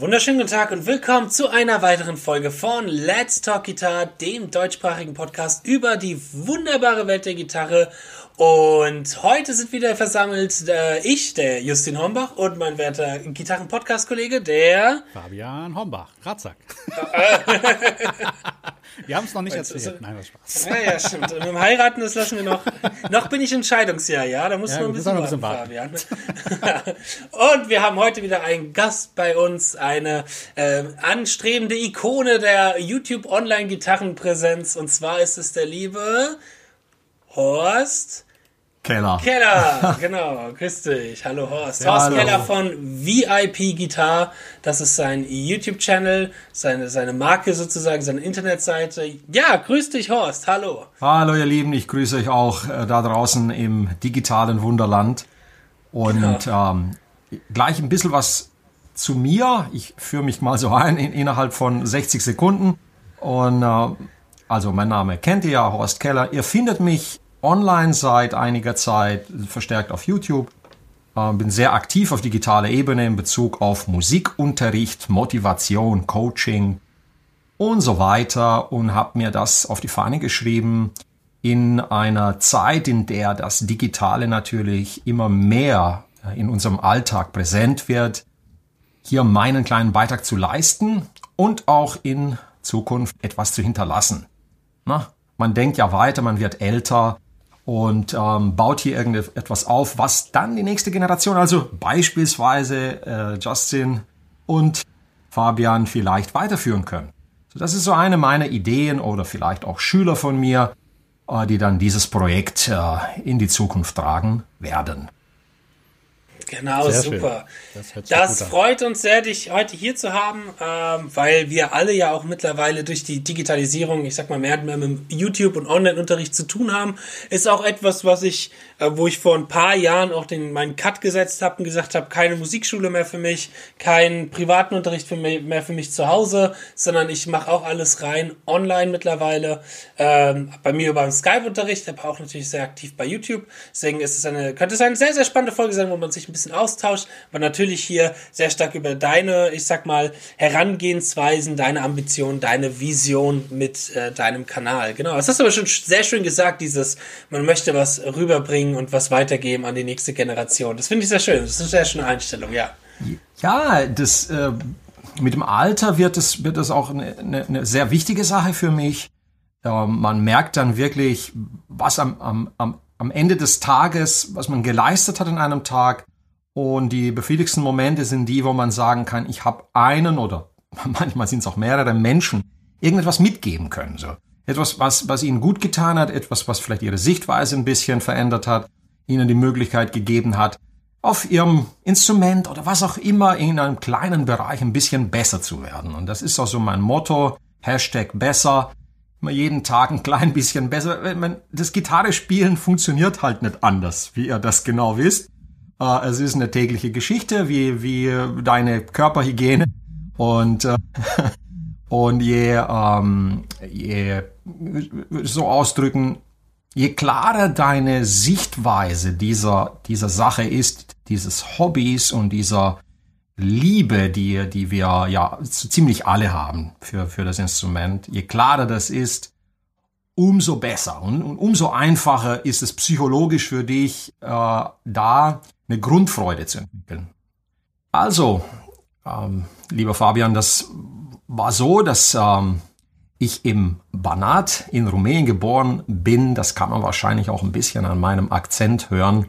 wunderschönen guten Tag und willkommen zu einer weiteren Folge von Let's Talk Guitar, dem deutschsprachigen Podcast über die wunderbare Welt der Gitarre. Und heute sind wieder versammelt äh, ich, der Justin Hombach und mein werter Gitarren-Podcast-Kollege, der Fabian Hombach, Ratzack. wir haben es noch nicht erzählt. So, Nein, das Spaß. Ja, ja, stimmt. Und mit dem Heiraten, das lassen wir noch. noch bin ich Entscheidungsjahr, ja. Da muss ja, noch ein bisschen, warten, Fabian. und wir haben heute wieder einen Gast bei uns, eine äh, anstrebende Ikone der YouTube Online-Gitarrenpräsenz. Und zwar ist es der liebe Horst Keller. Keller, genau. Grüß dich. Hallo Horst. Ja, Horst hallo. Keller von VIP Guitar. Das ist sein YouTube-Channel, seine, seine Marke sozusagen, seine Internetseite. Ja, grüß dich Horst. Hallo. Hallo ihr Lieben, ich grüße euch auch äh, da draußen im digitalen Wunderland. Und genau. ähm, gleich ein bisschen was zu mir. Ich führe mich mal so ein in, innerhalb von 60 Sekunden. Und äh, also mein Name kennt ihr ja, Horst Keller. Ihr findet mich online seit einiger Zeit, verstärkt auf YouTube. Äh, bin sehr aktiv auf digitaler Ebene in Bezug auf Musikunterricht, Motivation, Coaching und so weiter und habe mir das auf die Fahne geschrieben in einer Zeit, in der das Digitale natürlich immer mehr äh, in unserem Alltag präsent wird, hier meinen kleinen Beitrag zu leisten und auch in Zukunft etwas zu hinterlassen. Na, man denkt ja weiter, man wird älter und ähm, baut hier irgendetwas auf, was dann die nächste Generation, also beispielsweise äh, Justin und Fabian vielleicht weiterführen können. So, das ist so eine meiner Ideen oder vielleicht auch Schüler von mir, äh, die dann dieses Projekt äh, in die Zukunft tragen werden. Genau, sehr super. Schön. Das, das freut uns sehr, dich heute hier zu haben, ähm, weil wir alle ja auch mittlerweile durch die Digitalisierung, ich sag mal, mehr und mehr mit YouTube und Online-Unterricht zu tun haben. Ist auch etwas, was ich, äh, wo ich vor ein paar Jahren auch den meinen Cut gesetzt habe und gesagt habe, keine Musikschule mehr für mich, keinen privaten Unterricht für mich, mehr für mich zu Hause, sondern ich mache auch alles rein online mittlerweile. Ähm, bei mir über den Skype-Unterricht, aber auch natürlich sehr aktiv bei YouTube. Deswegen ist es eine, könnte es eine sehr, sehr spannende Folge sein, wo man sich ein bisschen bisschen Austausch, aber natürlich hier sehr stark über deine, ich sag mal, Herangehensweisen, deine Ambitionen, deine Vision mit äh, deinem Kanal. Genau, das hast du aber schon sehr schön gesagt, dieses, man möchte was rüberbringen und was weitergeben an die nächste Generation. Das finde ich sehr schön. Das ist eine sehr schöne Einstellung, ja. Ja, das äh, mit dem Alter wird es wird das auch eine, eine, eine sehr wichtige Sache für mich. Man merkt dann wirklich, was am, am, am Ende des Tages, was man geleistet hat in einem Tag, und die befriedigsten Momente sind die, wo man sagen kann, ich habe einen oder manchmal sind es auch mehrere Menschen irgendetwas mitgeben können. So. Etwas, was, was ihnen gut getan hat, etwas, was vielleicht ihre Sichtweise ein bisschen verändert hat, ihnen die Möglichkeit gegeben hat, auf ihrem Instrument oder was auch immer in einem kleinen Bereich ein bisschen besser zu werden. Und das ist auch so mein Motto, Hashtag besser, immer jeden Tag ein klein bisschen besser. Das Gitarre spielen funktioniert halt nicht anders, wie ihr das genau wisst. Äh, es ist eine tägliche Geschichte, wie, wie deine Körperhygiene. Und, äh, und je, ähm, je, so ausdrücken, je klarer deine Sichtweise dieser, dieser Sache ist, dieses Hobbys und dieser Liebe, die, die wir ja ziemlich alle haben für, für das Instrument, je klarer das ist, umso besser und, und umso einfacher ist es psychologisch für dich, äh, da eine Grundfreude zu entwickeln. Also, ähm, lieber Fabian, das war so, dass ähm, ich im Banat in Rumänien geboren bin. Das kann man wahrscheinlich auch ein bisschen an meinem Akzent hören.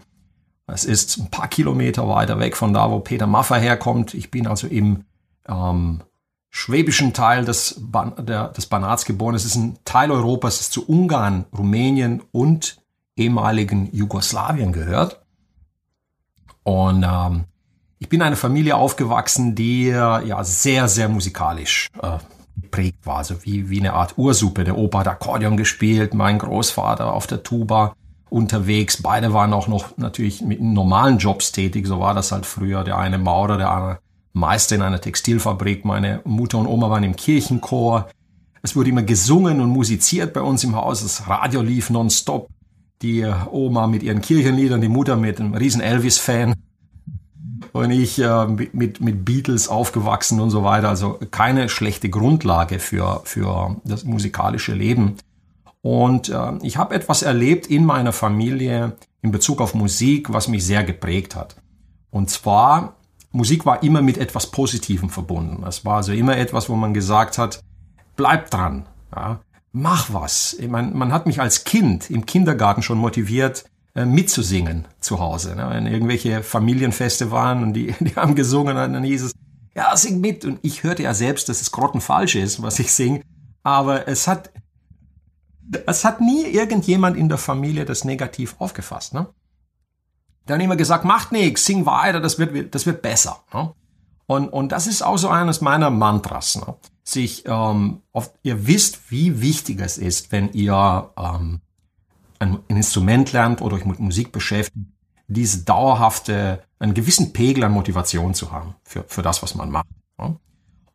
Es ist ein paar Kilometer weiter weg von da, wo Peter Maffer herkommt. Ich bin also im ähm, schwäbischen Teil des, Ban der, des Banats geboren. Es ist ein Teil Europas, das zu Ungarn, Rumänien und ehemaligen Jugoslawien gehört. Und ähm, ich bin in einer Familie aufgewachsen, die äh, ja sehr, sehr musikalisch äh, geprägt war. Also wie, wie eine Art Ursuppe. Der Opa hat Akkordeon gespielt, mein Großvater auf der Tuba unterwegs. Beide waren auch noch natürlich mit normalen Jobs tätig. So war das halt früher. Der eine Maurer, der andere Meister in einer Textilfabrik. Meine Mutter und Oma waren im Kirchenchor. Es wurde immer gesungen und musiziert bei uns im Haus. Das Radio lief nonstop die Oma mit ihren Kirchenliedern, die Mutter mit einem riesen Elvis-Fan. und ich äh, mit, mit Beatles aufgewachsen und so weiter. Also keine schlechte Grundlage für, für das musikalische Leben. Und äh, ich habe etwas erlebt in meiner Familie in Bezug auf Musik, was mich sehr geprägt hat. Und zwar, Musik war immer mit etwas Positivem verbunden. Es war also immer etwas, wo man gesagt hat, bleib dran, ja, mach was. Ich mein, man hat mich als Kind im Kindergarten schon motiviert, äh, mitzusingen zu Hause. Ne? Wenn irgendwelche Familienfeste waren und die, die haben gesungen, dann hieß es, ja, sing mit. Und ich hörte ja selbst, dass es grottenfalsch ist, was ich singe. Aber es hat, es hat nie irgendjemand in der Familie das negativ aufgefasst. Ne? Dann immer gesagt, macht nichts, sing weiter, das wird, das wird besser. Ne? Und, und das ist auch so eines meiner Mantras. Ne? Sich, ähm, oft, ihr wisst, wie wichtig es ist, wenn ihr ähm, ein, ein Instrument lernt oder euch mit Musik beschäftigt, diese dauerhafte, einen gewissen Pegel an Motivation zu haben für, für das, was man macht. Ne?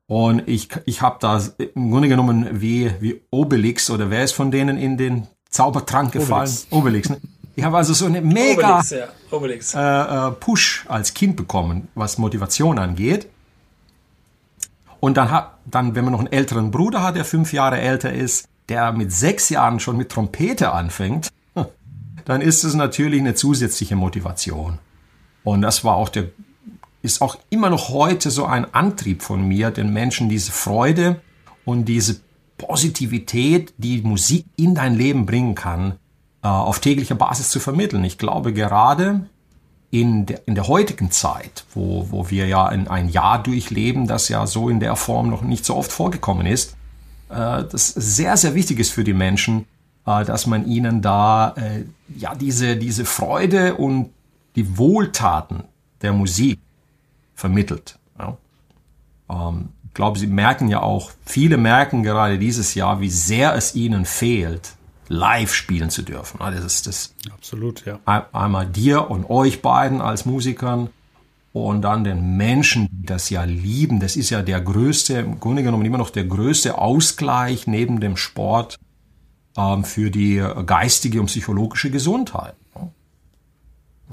Und ich, ich habe da im Grunde genommen wie, wie Obelix oder wer ist von denen in den Zaubertrank gefallen? Obelix. Obelix ne? Ich habe also so eine mega Obelix, ja. Obelix. Äh, äh, Push als Kind bekommen, was Motivation angeht. Und dann hat, dann, wenn man noch einen älteren Bruder hat, der fünf Jahre älter ist, der mit sechs Jahren schon mit Trompete anfängt, dann ist es natürlich eine zusätzliche Motivation. Und das war auch der ist auch immer noch heute so ein Antrieb von mir, den Menschen diese Freude und diese Positivität, die Musik in dein Leben bringen kann, auf täglicher Basis zu vermitteln. Ich glaube gerade in der, in der heutigen Zeit, wo, wo wir ja in ein Jahr durchleben, das ja so in der Form noch nicht so oft vorgekommen ist, äh, das sehr, sehr wichtig ist für die Menschen, äh, dass man ihnen da äh, ja diese, diese Freude und die Wohltaten der Musik vermittelt. Ja. Ähm, ich glaube, Sie merken ja auch, viele merken gerade dieses Jahr, wie sehr es ihnen fehlt, live spielen zu dürfen. Das ist das. Absolut, ja. Einmal dir und euch beiden als Musikern und dann den Menschen, die das ja lieben. Das ist ja der größte, im Grunde genommen immer noch der größte Ausgleich neben dem Sport ähm, für die geistige und psychologische Gesundheit.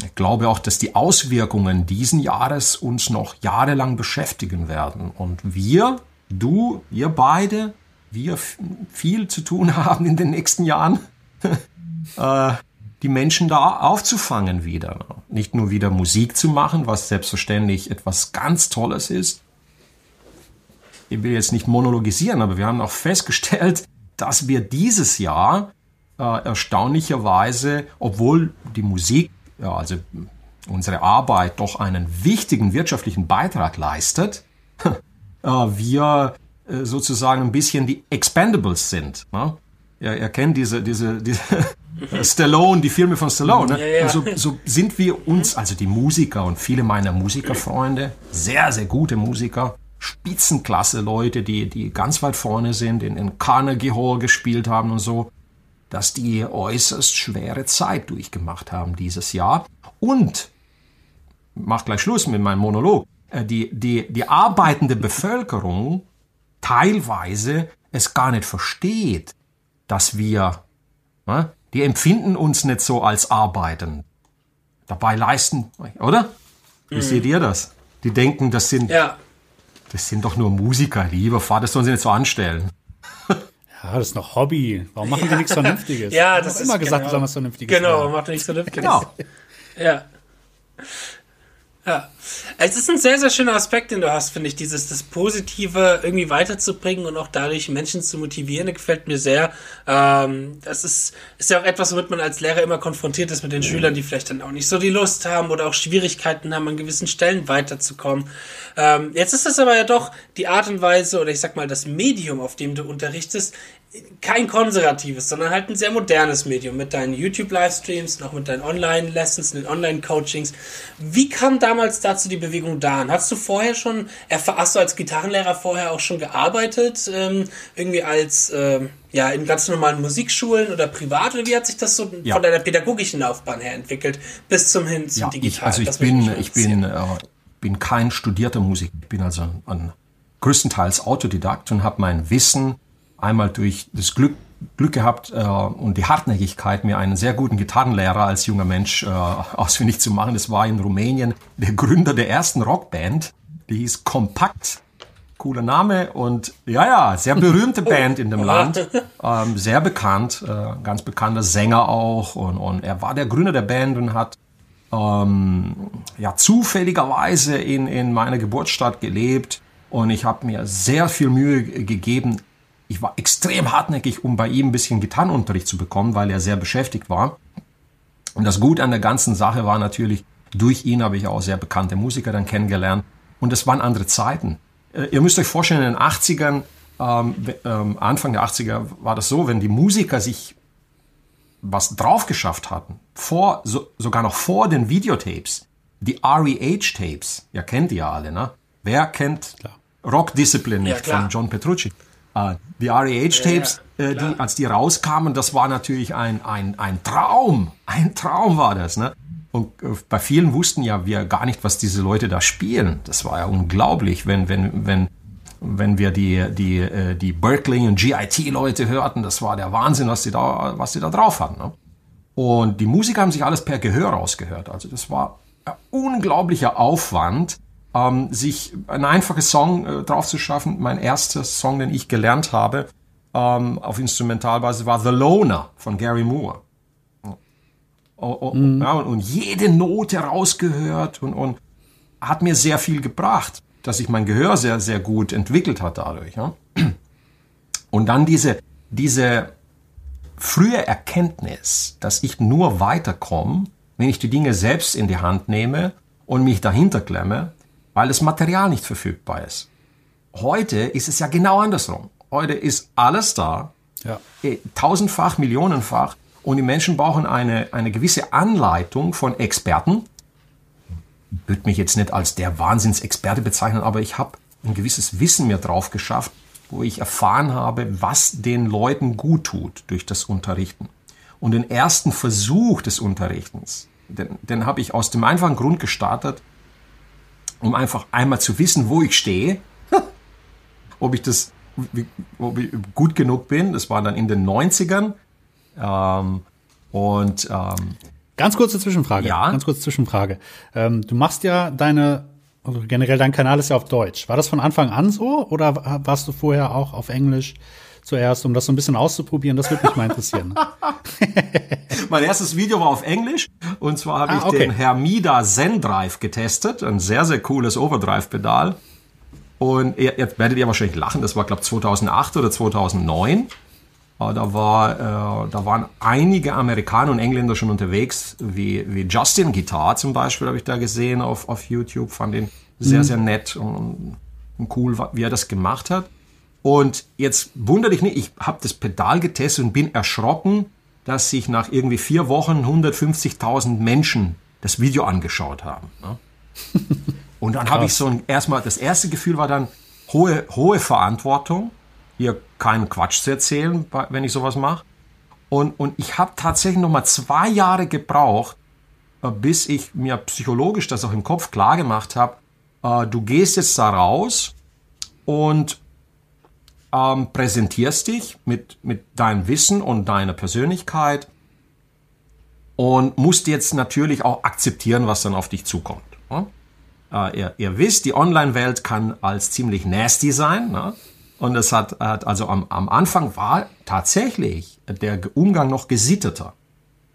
Ich glaube auch, dass die Auswirkungen diesen Jahres uns noch jahrelang beschäftigen werden. Und wir, du, ihr beide, wir viel zu tun haben in den nächsten Jahren, äh, die Menschen da aufzufangen wieder. Nicht nur wieder Musik zu machen, was selbstverständlich etwas ganz Tolles ist. Ich will jetzt nicht monologisieren, aber wir haben auch festgestellt, dass wir dieses Jahr äh, erstaunlicherweise, obwohl die Musik ja, also unsere Arbeit doch einen wichtigen wirtschaftlichen Beitrag leistet, äh, wir sozusagen ein bisschen die Expendables sind. Ne? Ihr, ihr kennt diese, diese, diese Stallone, die Filme von Stallone. Ne? Ja, ja. So, so sind wir uns, also die Musiker und viele meiner Musikerfreunde, sehr, sehr gute Musiker, Spitzenklasse Leute, die, die ganz weit vorne sind, in, in Carnegie Hall gespielt haben und so, dass die äußerst schwere Zeit durchgemacht haben dieses Jahr. Und, mach gleich Schluss mit meinem Monolog, äh, die, die, die arbeitende Bevölkerung teilweise es gar nicht versteht, dass wir, ne, die empfinden uns nicht so als Arbeiten. Dabei leisten, oder? Wie mhm. seht ihr das? Die denken, das sind, ja. das sind doch nur Musiker, lieber Vater, das sollen sie nicht so anstellen. Ja, das ist noch Hobby. Warum machen ja. die nichts Vernünftiges? Ja, das ist immer gesagt, genau. was Vernünftiges. Genau, warum macht nichts Vernünftiges? Genau. Ja. Ja, es ist ein sehr, sehr schöner Aspekt, den du hast, finde ich, dieses, das Positive irgendwie weiterzubringen und auch dadurch Menschen zu motivieren, das gefällt mir sehr. Ähm, das ist, ist ja auch etwas, womit man als Lehrer immer konfrontiert ist mit den Schülern, die vielleicht dann auch nicht so die Lust haben oder auch Schwierigkeiten haben, an gewissen Stellen weiterzukommen. Ähm, jetzt ist das aber ja doch die Art und Weise oder ich sag mal das Medium, auf dem du unterrichtest, kein konservatives, sondern halt ein sehr modernes Medium mit deinen YouTube-Livestreams, noch mit deinen Online-Lessons, den Online-Coachings. Wie kam damals dazu die Bewegung da? Hast du vorher schon, hast du als Gitarrenlehrer vorher auch schon gearbeitet, ähm, irgendwie als, ähm, ja, in ganz normalen Musikschulen oder privat, oder wie hat sich das so ja. von deiner pädagogischen Laufbahn her entwickelt, bis zum hin zum ja, Digital? Ich, also ich bin, ich bin, äh, bin kein studierter Musiker, ich bin also ein, ein größtenteils Autodidakt und habe mein Wissen einmal durch das Glück Glück gehabt äh, und die Hartnäckigkeit, mir einen sehr guten Gitarrenlehrer als junger Mensch äh, ausfindig zu machen. Das war in Rumänien der Gründer der ersten Rockband. Die hieß Kompakt. Cooler Name und ja, ja, sehr berühmte Band in dem Land. Ähm, sehr bekannt, äh, ganz bekannter Sänger auch. Und, und er war der Gründer der Band und hat ähm, ja zufälligerweise in, in meiner Geburtsstadt gelebt. Und ich habe mir sehr viel Mühe gegeben, ich war extrem hartnäckig, um bei ihm ein bisschen Gitarrenunterricht zu bekommen, weil er sehr beschäftigt war. Und das Gute an der ganzen Sache war natürlich, durch ihn habe ich auch sehr bekannte Musiker dann kennengelernt. Und es waren andere Zeiten. Äh, ihr müsst euch vorstellen, in den 80ern, ähm, ähm, Anfang der 80er war das so, wenn die Musiker sich was drauf geschafft hatten, vor, so, sogar noch vor den Videotapes, die REH-Tapes, ja kennt ihr alle, ne? Wer kennt Rock Discipline nicht ja, von John Petrucci? Uh, die REH-Tapes, ja, äh, die, als die rauskamen, das war natürlich ein, ein, ein Traum. Ein Traum war das. Ne? Und äh, bei vielen wussten ja wir gar nicht, was diese Leute da spielen. Das war ja unglaublich, wenn, wenn, wenn, wenn wir die, die, äh, die Berkeley und GIT-Leute hörten. Das war der Wahnsinn, was die da, was die da drauf hatten. Ne? Und die Musiker haben sich alles per Gehör rausgehört. Also das war ein unglaublicher Aufwand, ähm, sich ein einfaches Song äh, drauf zu schaffen. Mein erster Song, den ich gelernt habe ähm, auf Instrumentalbasis, war The Loner von Gary Moore. Oh, oh, mhm. ja, und, und, jede Note rausgehört und, und hat mir sehr viel gebracht, dass sich mein Gehör sehr, sehr gut entwickelt hat dadurch. Ja? Und dann diese, diese frühe Erkenntnis, dass ich nur weiterkomme, wenn ich die Dinge selbst in die Hand nehme und mich dahinter klemme, weil das Material nicht verfügbar ist. Heute ist es ja genau andersrum. Heute ist alles da, ja. Eh, tausendfach, millionenfach, und die Menschen brauchen eine, eine gewisse Anleitung von Experten. Ich würde mich jetzt nicht als der Wahnsinnsexperte bezeichnen, aber ich habe ein gewisses Wissen mir drauf geschafft, wo ich erfahren habe, was den Leuten gut tut durch das Unterrichten. Und den ersten Versuch des Unterrichtens, den, den habe ich aus dem einfachen Grund gestartet, um einfach einmal zu wissen, wo ich stehe, ob ich das ob ich gut genug bin. Das war dann in den 90ern. Ähm, und ähm, ganz kurze Zwischenfrage. Ja. Ganz kurze Zwischenfrage. Ähm, du machst ja deine, also generell dein Kanal ist ja auf Deutsch. War das von Anfang an so oder warst du vorher auch auf Englisch? Zuerst, um das so ein bisschen auszuprobieren. Das würde mich mal interessieren. mein erstes Video war auf Englisch und zwar habe ah, ich okay. den Hermida Zen Drive getestet, ein sehr, sehr cooles Overdrive-Pedal. Und jetzt werdet ihr wahrscheinlich lachen, das war glaube ich 2008 oder 2009. Äh, da, war, äh, da waren einige Amerikaner und Engländer schon unterwegs, wie, wie Justin Guitar zum Beispiel, habe ich da gesehen auf, auf YouTube. Fand ihn sehr, mhm. sehr nett und, und cool, wie er das gemacht hat. Und jetzt wundere dich nicht, ich habe das Pedal getestet und bin erschrocken, dass sich nach irgendwie vier Wochen 150.000 Menschen das Video angeschaut haben. Ne? Und dann habe ich so ein, erstmal, das erste Gefühl war dann hohe, hohe Verantwortung hier keinen Quatsch zu erzählen, wenn ich sowas mache. Und, und ich habe tatsächlich noch mal zwei Jahre gebraucht, äh, bis ich mir psychologisch das auch im Kopf klar gemacht habe, äh, du gehst jetzt da raus und ähm, präsentierst dich mit, mit deinem Wissen und deiner Persönlichkeit und musst jetzt natürlich auch akzeptieren, was dann auf dich zukommt. Ne? Äh, ihr, ihr wisst, die Online-Welt kann als ziemlich nasty sein. Ne? Und es hat, hat also am, am Anfang war tatsächlich der Umgang noch gesitteter.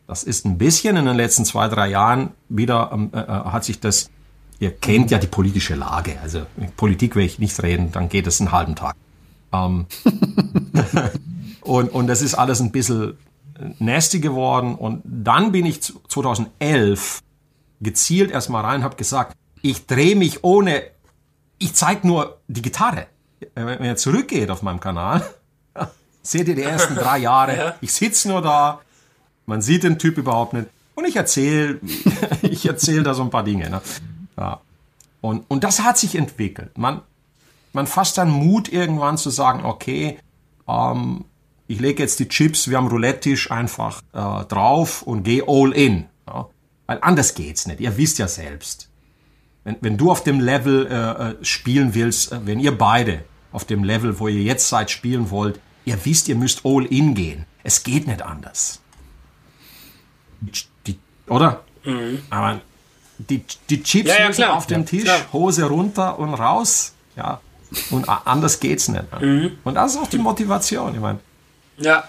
Das ist ein bisschen in den letzten zwei, drei Jahren wieder, ähm, äh, äh, hat sich das, ihr kennt ja die politische Lage, also Politik will ich nicht reden, dann geht es einen halben Tag. Ähm, und, und das ist alles ein bisschen nasty geworden und dann bin ich 2011 gezielt erstmal rein, habe gesagt, ich drehe mich ohne, ich zeige nur die Gitarre. Äh, wenn ihr zurückgeht auf meinem Kanal, seht ihr die ersten drei Jahre. Ja. Ich sitze nur da, man sieht den Typ überhaupt nicht. Und ich erzähle, ich erzähle da so ein paar Dinge. Ne? Ja. Und, und das hat sich entwickelt. Man, man fasst dann Mut irgendwann zu sagen, okay, ähm, ich lege jetzt die Chips, wir haben Roulette-Tisch einfach äh, drauf und gehe all in. Ja? Weil anders geht's nicht. Ihr wisst ja selbst. Wenn, wenn du auf dem Level äh, äh spielen willst, äh, wenn ihr beide auf dem Level, wo ihr jetzt seid, spielen wollt, ihr wisst, ihr müsst all in gehen. Es geht nicht anders. Die, oder? Mhm. Aber die, die Chips ja, ja, müssen auf den Tisch, klar. Hose runter und raus. Ja. Und anders geht's nicht. Ne? Mhm. Und das ist auch die Motivation. Ich meine, ja.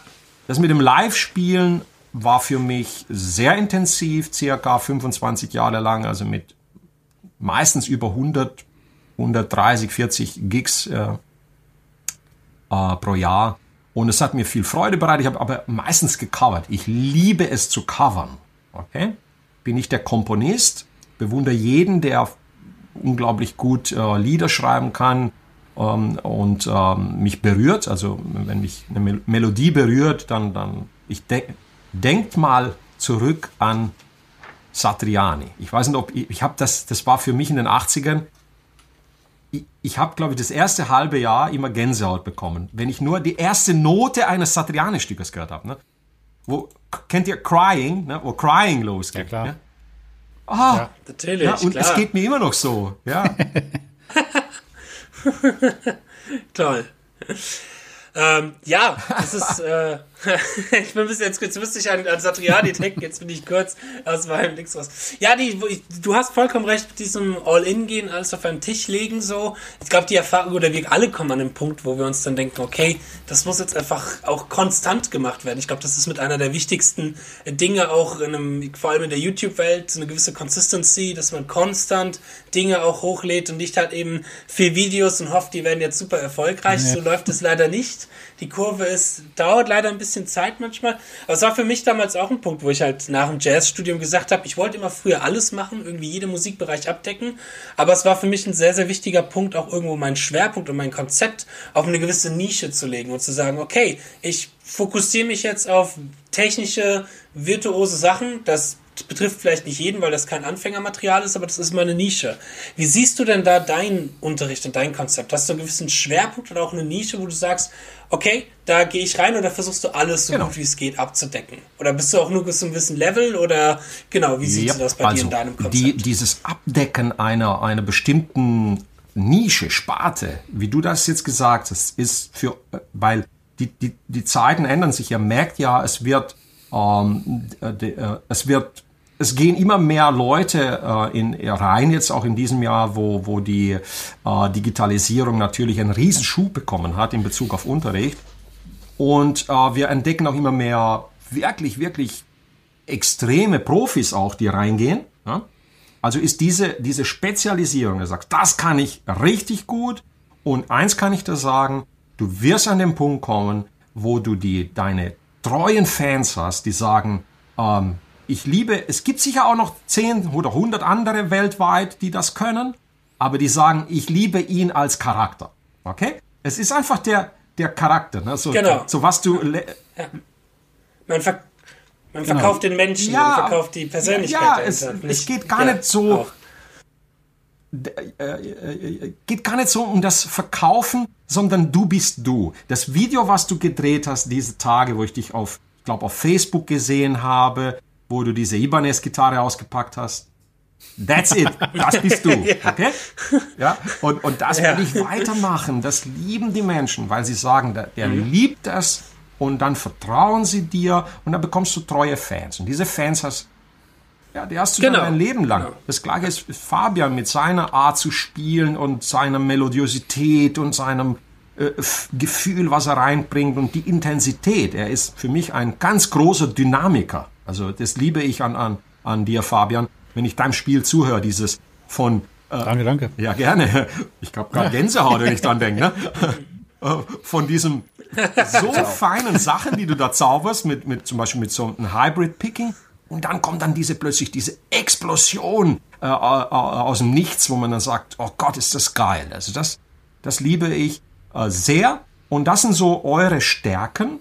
das mit dem Live-Spielen war für mich sehr intensiv, circa 25 Jahre lang, also mit meistens über 100, 130, 40 Gigs äh, äh, pro Jahr. Und es hat mir viel Freude bereitet. Ich habe aber meistens gecovert. Ich liebe es zu covern. Okay? Bin ich der Komponist, bewundere jeden, der unglaublich gut äh, Lieder schreiben kann und ähm, mich berührt. Also wenn mich eine Mel Melodie berührt, dann, dann ich denke, denkt mal zurück an Satriani. Ich weiß nicht, ob ich, ich habe das, das war für mich in den 80ern. Ich, ich habe, glaube ich, das erste halbe Jahr immer Gänsehaut bekommen, wenn ich nur die erste Note eines Satriani-Stückes gehört habe. Ne? Wo, kennt ihr Crying, ne? wo Crying losgeht? Ja, klar. Ja? Ah, ja, natürlich. Ja, und klar. es geht mir immer noch so. Ja. Toll. Ähm, ja, das ist. Äh, ich bin ein bisschen jetzt, jetzt müsste ich an, an Satriani denken, jetzt bin ich kurz aus meinem Dings raus. Ja, die, du hast vollkommen recht mit diesem All-In-Gehen, alles auf einen Tisch legen, so. Ich glaube, die Erfahrung, oder wir alle kommen an den Punkt, wo wir uns dann denken, okay, das muss jetzt einfach auch konstant gemacht werden. Ich glaube, das ist mit einer der wichtigsten Dinge auch in einem, vor allem in der YouTube-Welt, so eine gewisse Consistency, dass man konstant Dinge auch hochlädt und nicht halt eben viel Videos und hofft, die werden jetzt super erfolgreich. Ja. So läuft es leider nicht. Die Kurve ist, dauert leider ein bisschen Zeit manchmal. Aber es war für mich damals auch ein Punkt, wo ich halt nach dem Jazzstudium gesagt habe, ich wollte immer früher alles machen, irgendwie jeden Musikbereich abdecken. Aber es war für mich ein sehr, sehr wichtiger Punkt, auch irgendwo meinen Schwerpunkt und mein Konzept auf eine gewisse Nische zu legen und zu sagen, okay, ich fokussiere mich jetzt auf technische, virtuose Sachen. Das betrifft vielleicht nicht jeden, weil das kein Anfängermaterial ist, aber das ist mal eine Nische. Wie siehst du denn da deinen Unterricht und dein Konzept? Hast du einen gewissen Schwerpunkt oder auch eine Nische, wo du sagst, okay, da gehe ich rein oder versuchst du alles so genau. gut wie es geht abzudecken? Oder bist du auch nur bis zu einem gewissen Level oder genau, wie siehst ja, du das bei also dir in deinem Konzept? Die, dieses Abdecken einer, einer bestimmten Nische, Sparte, wie du das jetzt gesagt hast, ist für, weil die, die, die Zeiten ändern sich. Ihr merkt ja, es wird, ähm, de, äh, es wird es gehen immer mehr Leute äh, in, rein, jetzt auch in diesem Jahr, wo, wo die äh, Digitalisierung natürlich einen Riesenschub bekommen hat in Bezug auf Unterricht. Und äh, wir entdecken auch immer mehr wirklich, wirklich extreme Profis auch, die reingehen. Ja? Also ist diese, diese Spezialisierung, du sagst, das kann ich richtig gut. Und eins kann ich dir sagen, du wirst an den Punkt kommen, wo du die, deine treuen Fans hast, die sagen, ähm, ich liebe, es gibt sicher auch noch 10 oder 100 andere weltweit, die das können, aber die sagen, ich liebe ihn als Charakter. Okay? Es ist einfach der, der Charakter. Ne? So, genau. so was du. Ja. Man, ver man genau. verkauft den Menschen, ja, man verkauft die Persönlichkeit. Ja, es, es geht gar nicht so. Äh, äh, geht gar nicht so um das Verkaufen, sondern du bist du. Das Video, was du gedreht hast diese Tage, wo ich dich auf, ich glaube, auf Facebook gesehen habe, wo du diese Ibanez-Gitarre ausgepackt hast. That's it. Das bist du. Okay? Ja. Und, und das ja. werde ich weitermachen. Das lieben die Menschen, weil sie sagen, der, der mhm. liebt es und dann vertrauen sie dir und dann bekommst du treue Fans. Und diese Fans hast, ja, die hast du genau. dein Leben lang. Genau. Das gleiche ist Fabian mit seiner Art zu spielen und seiner Melodiosität und seinem äh, Gefühl, was er reinbringt und die Intensität. Er ist für mich ein ganz großer Dynamiker. Also das liebe ich an, an, an dir, Fabian, wenn ich deinem Spiel zuhöre, dieses von... Äh, danke, danke. Ja, gerne. Ich habe gerade Gänsehaut, wenn ich dran denke. Ne? Äh, von diesem so feinen Sachen, die du da zauberst, mit, mit zum Beispiel mit so einem Hybrid-Picking. Und dann kommt dann diese plötzlich diese Explosion äh, aus dem Nichts, wo man dann sagt, oh Gott, ist das geil. Also das, das liebe ich äh, sehr. Und das sind so eure Stärken.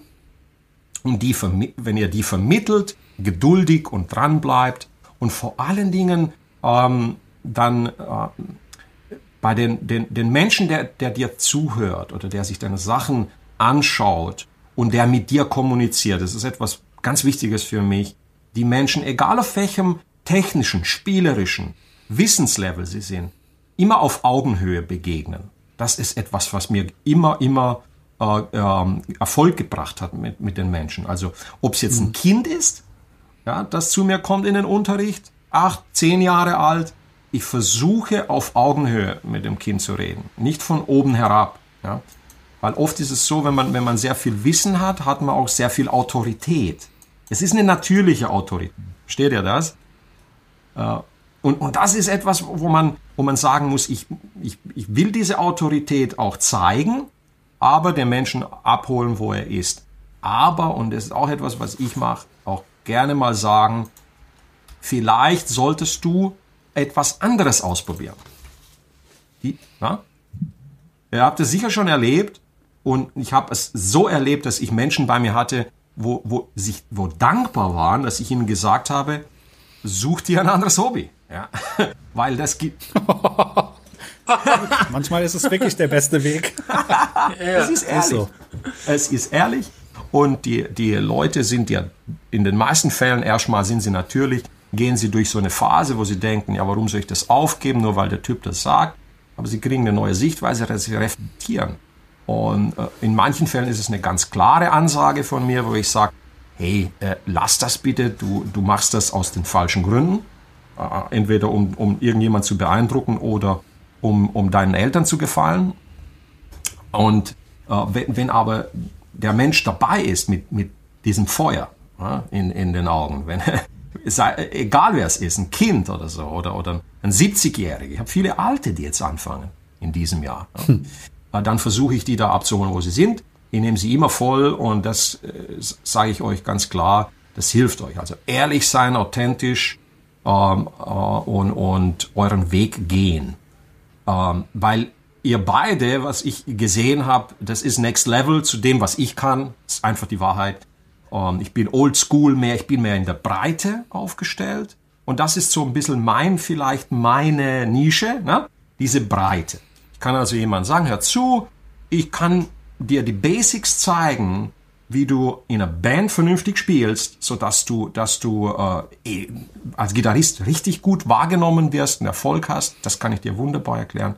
Und die, wenn ihr die vermittelt, geduldig und dran bleibt und vor allen Dingen ähm, dann äh, bei den, den, den Menschen, der, der dir zuhört oder der sich deine Sachen anschaut und der mit dir kommuniziert, das ist etwas ganz Wichtiges für mich, die Menschen, egal auf welchem technischen, spielerischen Wissenslevel sie sind, immer auf Augenhöhe begegnen. Das ist etwas, was mir immer, immer äh, ähm, Erfolg gebracht hat mit, mit den Menschen. Also ob es jetzt ein mhm. Kind ist, ja, das zu mir kommt in den Unterricht, acht, zehn Jahre alt, ich versuche auf Augenhöhe mit dem Kind zu reden, nicht von oben herab. Ja? Weil oft ist es so, wenn man, wenn man sehr viel Wissen hat, hat man auch sehr viel Autorität. Es ist eine natürliche Autorität. Versteht ihr das? Äh, und, und das ist etwas, wo man, wo man sagen muss, ich, ich, ich will diese Autorität auch zeigen, aber den Menschen abholen, wo er ist. Aber, und das ist auch etwas, was ich mache, gerne mal sagen, vielleicht solltest du etwas anderes ausprobieren. Die, ja? Ihr habt es sicher schon erlebt und ich habe es so erlebt, dass ich Menschen bei mir hatte, wo, wo, sich, wo dankbar waren, dass ich ihnen gesagt habe, such dir ein anderes Hobby. Ja? Weil das gibt. Manchmal ist es wirklich der beste Weg. es ist ehrlich. Ist so. Es ist ehrlich. Und die, die Leute sind ja in den meisten Fällen erstmal sind sie natürlich, gehen sie durch so eine Phase, wo sie denken, ja, warum soll ich das aufgeben, nur weil der Typ das sagt. Aber sie kriegen eine neue Sichtweise, sie reflektieren. Und äh, in manchen Fällen ist es eine ganz klare Ansage von mir, wo ich sage, hey, äh, lass das bitte, du, du machst das aus den falschen Gründen. Äh, entweder um, um irgendjemand zu beeindrucken oder um, um deinen Eltern zu gefallen. Und äh, wenn, wenn aber der Mensch dabei ist mit, mit diesem Feuer ja, in, in den Augen, wenn, sei, egal wer es ist, ein Kind oder so, oder, oder ein 70-Jähriger, ich habe viele Alte, die jetzt anfangen in diesem Jahr, ja, hm. Dann versuche ich die da abzuholen, wo sie sind. Ich nehme sie immer voll und das äh, sage ich euch ganz klar, das hilft euch. Also ehrlich sein, authentisch ähm, äh, und, und euren Weg gehen. Ähm, weil ihr beide, was ich gesehen habe, das ist Next Level zu dem, was ich kann. Das ist einfach die Wahrheit. Ähm, ich bin old school mehr, ich bin mehr in der Breite aufgestellt. Und das ist so ein bisschen mein, vielleicht meine Nische, ne? diese Breite. Ich kann also jemand sagen, hör zu, ich kann dir die Basics zeigen, wie du in einer Band vernünftig spielst, so dass du, dass du äh, eh, als Gitarrist richtig gut wahrgenommen wirst, einen Erfolg hast. Das kann ich dir wunderbar erklären.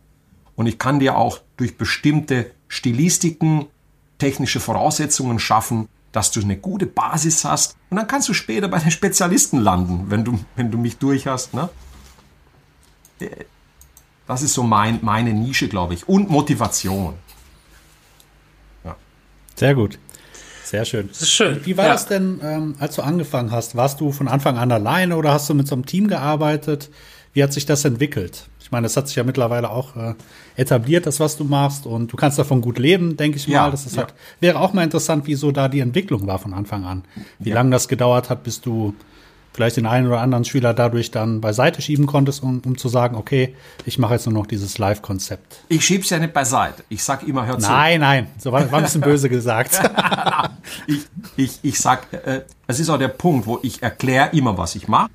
Und ich kann dir auch durch bestimmte Stilistiken technische Voraussetzungen schaffen, dass du eine gute Basis hast. Und dann kannst du später bei den Spezialisten landen, wenn du, wenn du mich durch hast. Ne? Das ist so mein, meine Nische, glaube ich. Und Motivation. Ja. Sehr gut. Sehr schön. Das ist schön. Wie war ja. das denn, ähm, als du angefangen hast? Warst du von Anfang an alleine oder hast du mit so einem Team gearbeitet? Wie hat sich das entwickelt? Ich meine, das hat sich ja mittlerweile auch äh, etabliert, das, was du machst, und du kannst davon gut leben, denke ich ja, mal. Das ist ja. halt, wäre auch mal interessant, wie so da die Entwicklung war von Anfang an. Wie ja. lange das gedauert hat, bis du vielleicht den einen oder anderen Schüler dadurch dann beiseite schieben konntest, um, um zu sagen, okay, ich mache jetzt nur noch dieses Live-Konzept? Ich schieb's ja nicht beiseite. Ich sag immer, hör zu. Nein, nein, so war, war ein bisschen böse gesagt. ich, ich, ich sag, äh, es ist auch der Punkt, wo ich erkläre immer, was ich mache,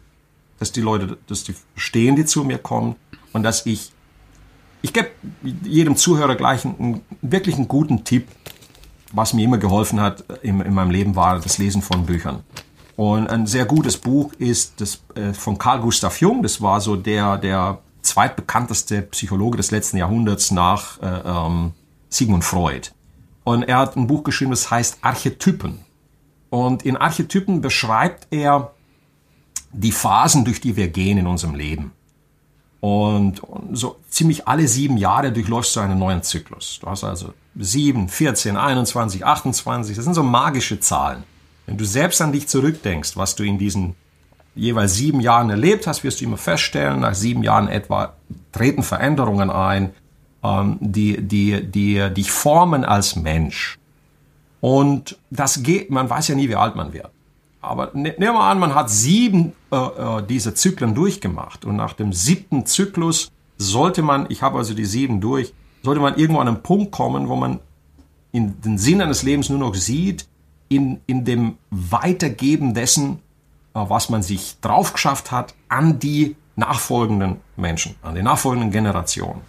dass die Leute, dass die verstehen, die zu mir kommen und dass ich, ich gebe jedem Zuhörer gleich einen, wirklich einen guten Tipp, was mir immer geholfen hat in, in meinem Leben war das Lesen von Büchern. Und ein sehr gutes Buch ist das äh, von Carl Gustav Jung. Das war so der, der zweitbekannteste Psychologe des letzten Jahrhunderts nach äh, ähm, Sigmund Freud. Und er hat ein Buch geschrieben, das heißt Archetypen. Und in Archetypen beschreibt er die Phasen, durch die wir gehen in unserem Leben. Und so ziemlich alle sieben Jahre durchläufst du einen neuen Zyklus. Du hast also sieben, 14, 21, 28, das sind so magische Zahlen. Wenn du selbst an dich zurückdenkst, was du in diesen jeweils sieben Jahren erlebt hast, wirst du immer feststellen, nach sieben Jahren etwa treten Veränderungen ein, ähm, die, die, die dich formen als Mensch. Und das geht, man weiß ja nie, wie alt man wird. Aber ne, nehmen wir an, man hat sieben äh, äh, dieser Zyklen durchgemacht und nach dem siebten Zyklus sollte man, ich habe also die sieben durch, sollte man irgendwo an einen Punkt kommen, wo man in den Sinn eines Lebens nur noch sieht, in, in dem Weitergeben dessen, äh, was man sich drauf geschafft hat, an die nachfolgenden Menschen, an die nachfolgenden Generationen.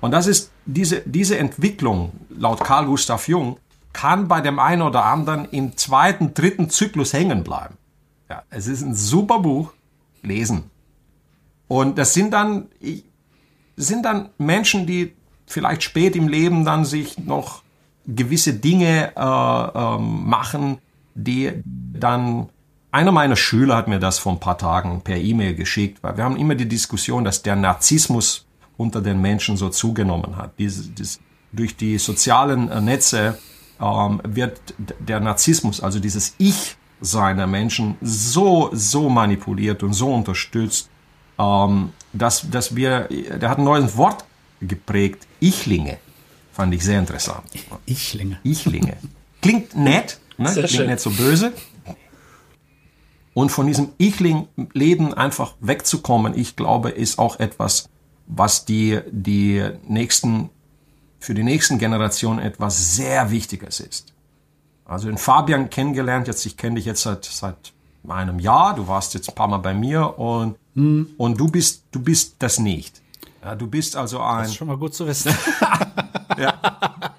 Und das ist diese, diese Entwicklung, laut Carl Gustav Jung, kann bei dem einen oder anderen im zweiten, dritten Zyklus hängen bleiben. Ja, es ist ein super Buch, lesen. Und das sind dann, sind dann Menschen, die vielleicht spät im Leben dann sich noch gewisse Dinge äh, ähm, machen, die dann einer meiner Schüler hat mir das vor ein paar Tagen per E-Mail geschickt, weil wir haben immer die Diskussion, dass der Narzissmus unter den Menschen so zugenommen hat. Diese, diese, durch die sozialen äh, Netze ähm, wird der Narzissmus, also dieses Ich seiner Menschen, so, so manipuliert und so unterstützt, ähm, dass, dass wir, der hat ein neues Wort geprägt, Ichlinge. Fand ich sehr interessant. Ichlinge. Ichlinge. Klingt nett, ne? klingt schön. nicht so böse. Und von diesem Ichling-Leben einfach wegzukommen, ich glaube, ist auch etwas, was die, die nächsten, für die nächsten Generationen etwas sehr Wichtiges ist. Also in Fabian kennengelernt, jetzt, ich kenne dich jetzt seit, seit einem Jahr, du warst jetzt ein paar Mal bei mir und, hm. und du bist, du bist das nicht. Ja, du bist also ein. Das ist schon mal gut zu wissen. ja.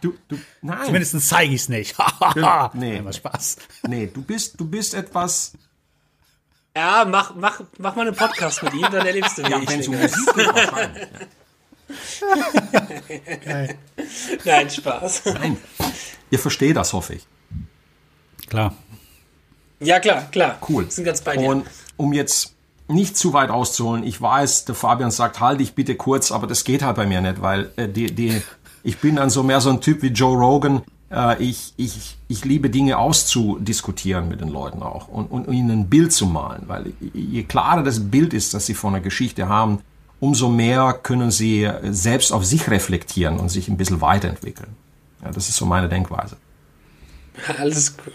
Du, du, nein. Zumindest zeige ich es nicht. nee. Immer Spaß. Nee, du bist, du bist etwas. Ja, mach, mach, mach mal einen Podcast mit ihm, dann erlebst du, wie ja, ich wenn Musik geht, Nein, Spaß. Nein. Ihr versteht das, hoffe ich. Klar. Ja, klar, klar. Cool. Sind ganz bei dir. Und um jetzt nicht zu weit auszuholen, ich weiß, der Fabian sagt, halt dich bitte kurz, aber das geht halt bei mir nicht, weil äh, die, die, ich bin dann so mehr so ein Typ wie Joe Rogan. Äh, ich, ich, ich liebe Dinge auszudiskutieren mit den Leuten auch und, und ihnen ein Bild zu malen, weil je klarer das Bild ist, das sie von der Geschichte haben, umso mehr können sie selbst auf sich reflektieren und sich ein bisschen weiterentwickeln. Ja, das ist so meine Denkweise. Alles gut.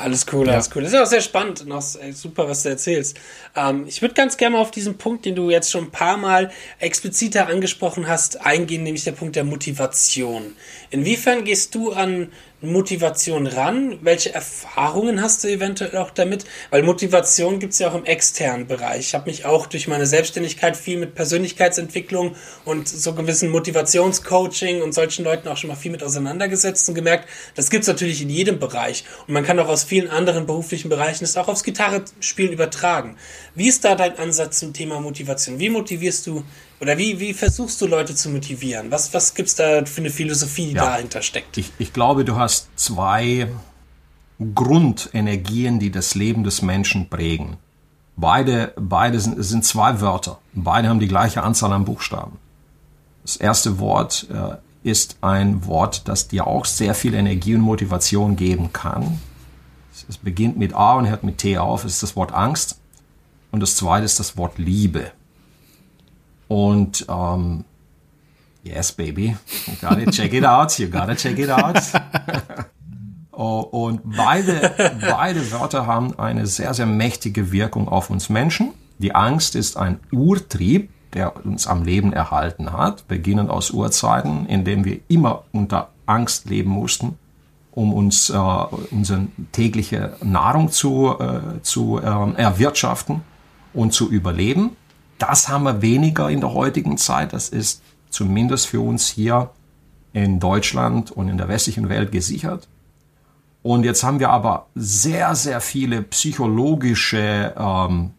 Alles cool, alles ja. cool. Das ist auch sehr spannend und auch super, was du erzählst. Ähm, ich würde ganz gerne mal auf diesen Punkt, den du jetzt schon ein paar Mal expliziter angesprochen hast, eingehen, nämlich der Punkt der Motivation. Inwiefern gehst du an Motivation ran? Welche Erfahrungen hast du eventuell auch damit? Weil Motivation gibt es ja auch im externen Bereich. Ich habe mich auch durch meine Selbstständigkeit viel mit Persönlichkeitsentwicklung und so gewissen Motivationscoaching und solchen Leuten auch schon mal viel mit auseinandergesetzt und gemerkt, das gibt es natürlich in jedem Bereich. Und man kann auch aus vielen anderen beruflichen Bereichen es auch aufs Gitarrespielen übertragen. Wie ist da dein Ansatz zum Thema Motivation? Wie motivierst du oder wie, wie versuchst du Leute zu motivieren? Was, was gibt es da für eine Philosophie, die ja. dahinter steckt? Ich, ich glaube, du hast zwei Grundenergien, die das Leben des Menschen prägen. Beide, beide sind, sind zwei Wörter. Beide haben die gleiche Anzahl an Buchstaben. Das erste Wort äh, ist ein Wort, das dir auch sehr viel Energie und Motivation geben kann. Es beginnt mit A und hört mit T auf. Es ist das Wort Angst. Und das zweite ist das Wort Liebe. Und ähm, yes, baby, you gotta check it out, you gotta check it out. oh, und beide, beide Wörter haben eine sehr, sehr mächtige Wirkung auf uns Menschen. Die Angst ist ein Urtrieb, der uns am Leben erhalten hat, beginnend aus Urzeiten, in denen wir immer unter Angst leben mussten, um uns äh, unsere tägliche Nahrung zu, äh, zu äh, erwirtschaften und zu überleben. Das haben wir weniger in der heutigen Zeit. Das ist zumindest für uns hier in Deutschland und in der westlichen Welt gesichert. Und jetzt haben wir aber sehr, sehr viele psychologische ähm,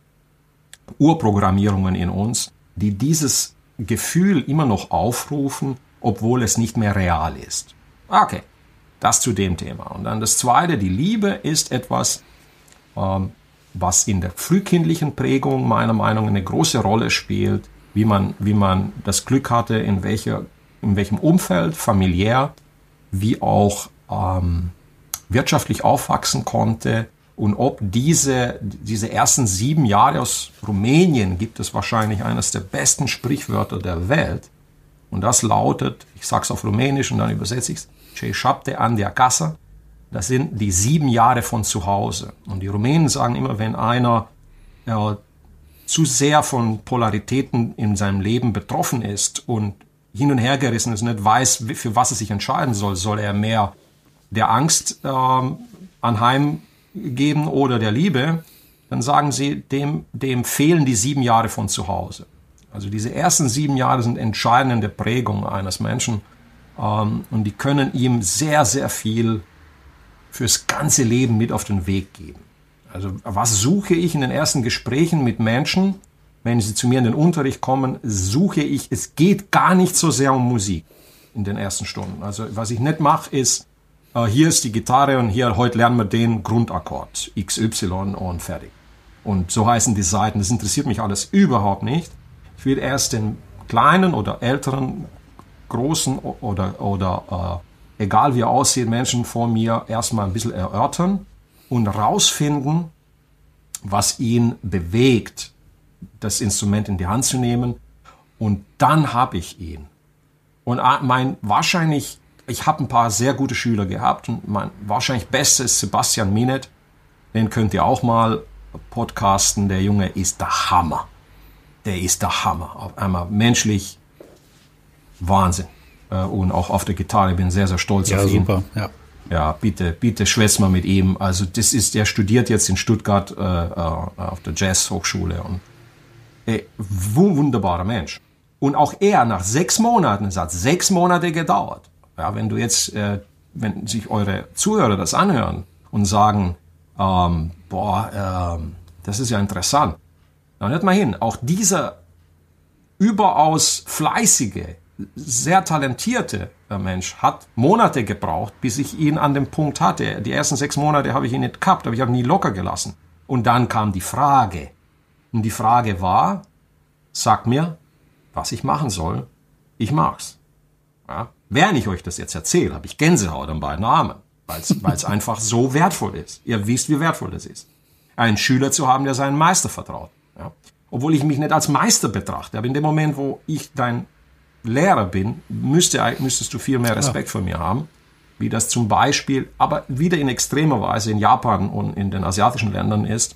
Urprogrammierungen in uns, die dieses Gefühl immer noch aufrufen, obwohl es nicht mehr real ist. Okay, das zu dem Thema. Und dann das Zweite, die Liebe ist etwas, ähm, was in der frühkindlichen Prägung meiner Meinung nach eine große Rolle spielt, wie man, wie man das Glück hatte, in, welcher, in welchem Umfeld, familiär, wie auch ähm, wirtschaftlich aufwachsen konnte und ob diese, diese ersten sieben Jahre aus Rumänien gibt es wahrscheinlich eines der besten Sprichwörter der Welt. Und das lautet, ich sage es auf Rumänisch und dann übersetze ich es, an der acasă, das sind die sieben Jahre von zu Hause. Und die Rumänen sagen immer, wenn einer ja, zu sehr von Polaritäten in seinem Leben betroffen ist und hin und her gerissen ist, nicht weiß, für was er sich entscheiden soll, soll er mehr der Angst ähm, anheimgeben oder der Liebe, dann sagen sie, dem, dem fehlen die sieben Jahre von zu Hause. Also diese ersten sieben Jahre sind entscheidende Prägung eines Menschen ähm, und die können ihm sehr, sehr viel fürs ganze Leben mit auf den Weg geben. Also was suche ich in den ersten Gesprächen mit Menschen, wenn sie zu mir in den Unterricht kommen, suche ich, es geht gar nicht so sehr um Musik in den ersten Stunden. Also was ich nicht mache, ist äh, hier ist die Gitarre und hier heute lernen wir den Grundakkord XY und fertig. Und so heißen die Seiten. Das interessiert mich alles überhaupt nicht. Ich will erst den kleinen oder älteren, großen oder, oder äh, egal wie aussieht, Menschen vor mir erstmal ein bisschen erörtern und rausfinden, was ihn bewegt, das Instrument in die Hand zu nehmen. Und dann habe ich ihn. Und mein wahrscheinlich, ich habe ein paar sehr gute Schüler gehabt und mein wahrscheinlich bester ist Sebastian Minet. Den könnt ihr auch mal podcasten. Der Junge ist der Hammer. Der ist der Hammer. Auf einmal menschlich Wahnsinn. Äh, und auch auf der Gitarre bin sehr, sehr stolz ja, auf ihn. Super. Ja, ja, bitte, bitte schwätz mal mit ihm. Also das ist, der studiert jetzt in Stuttgart äh, äh auf der Jazz-Hochschule und äh, wunderbarer Mensch. Und auch er nach sechs Monaten, es hat sechs Monate gedauert. Ja, wenn du jetzt, äh, wenn sich eure Zuhörer das anhören und sagen, ähm, boah, ähm, das ist ja interessant, dann hört mal hin. Auch dieser überaus fleißige, sehr talentierte Mensch hat Monate gebraucht, bis ich ihn an dem Punkt hatte. Die ersten sechs Monate habe ich ihn nicht gehabt, aber ich habe ihn nie locker gelassen. Und dann kam die Frage. Und die Frage war, sag mir, was ich machen soll. Ich mag's. Ja? Während ich euch das jetzt erzähle, habe ich Gänsehaut an beiden Armen, weil es einfach so wertvoll ist. Ihr wisst, wie wertvoll das ist. Einen Schüler zu haben, der seinen Meister vertraut. Ja? Obwohl ich mich nicht als Meister betrachte, aber in dem Moment, wo ich dein Lehrer bin, müsste, müsstest du viel mehr Respekt ja. vor mir haben. Wie das zum Beispiel, aber wieder in extremer Weise in Japan und in den asiatischen Ländern ist,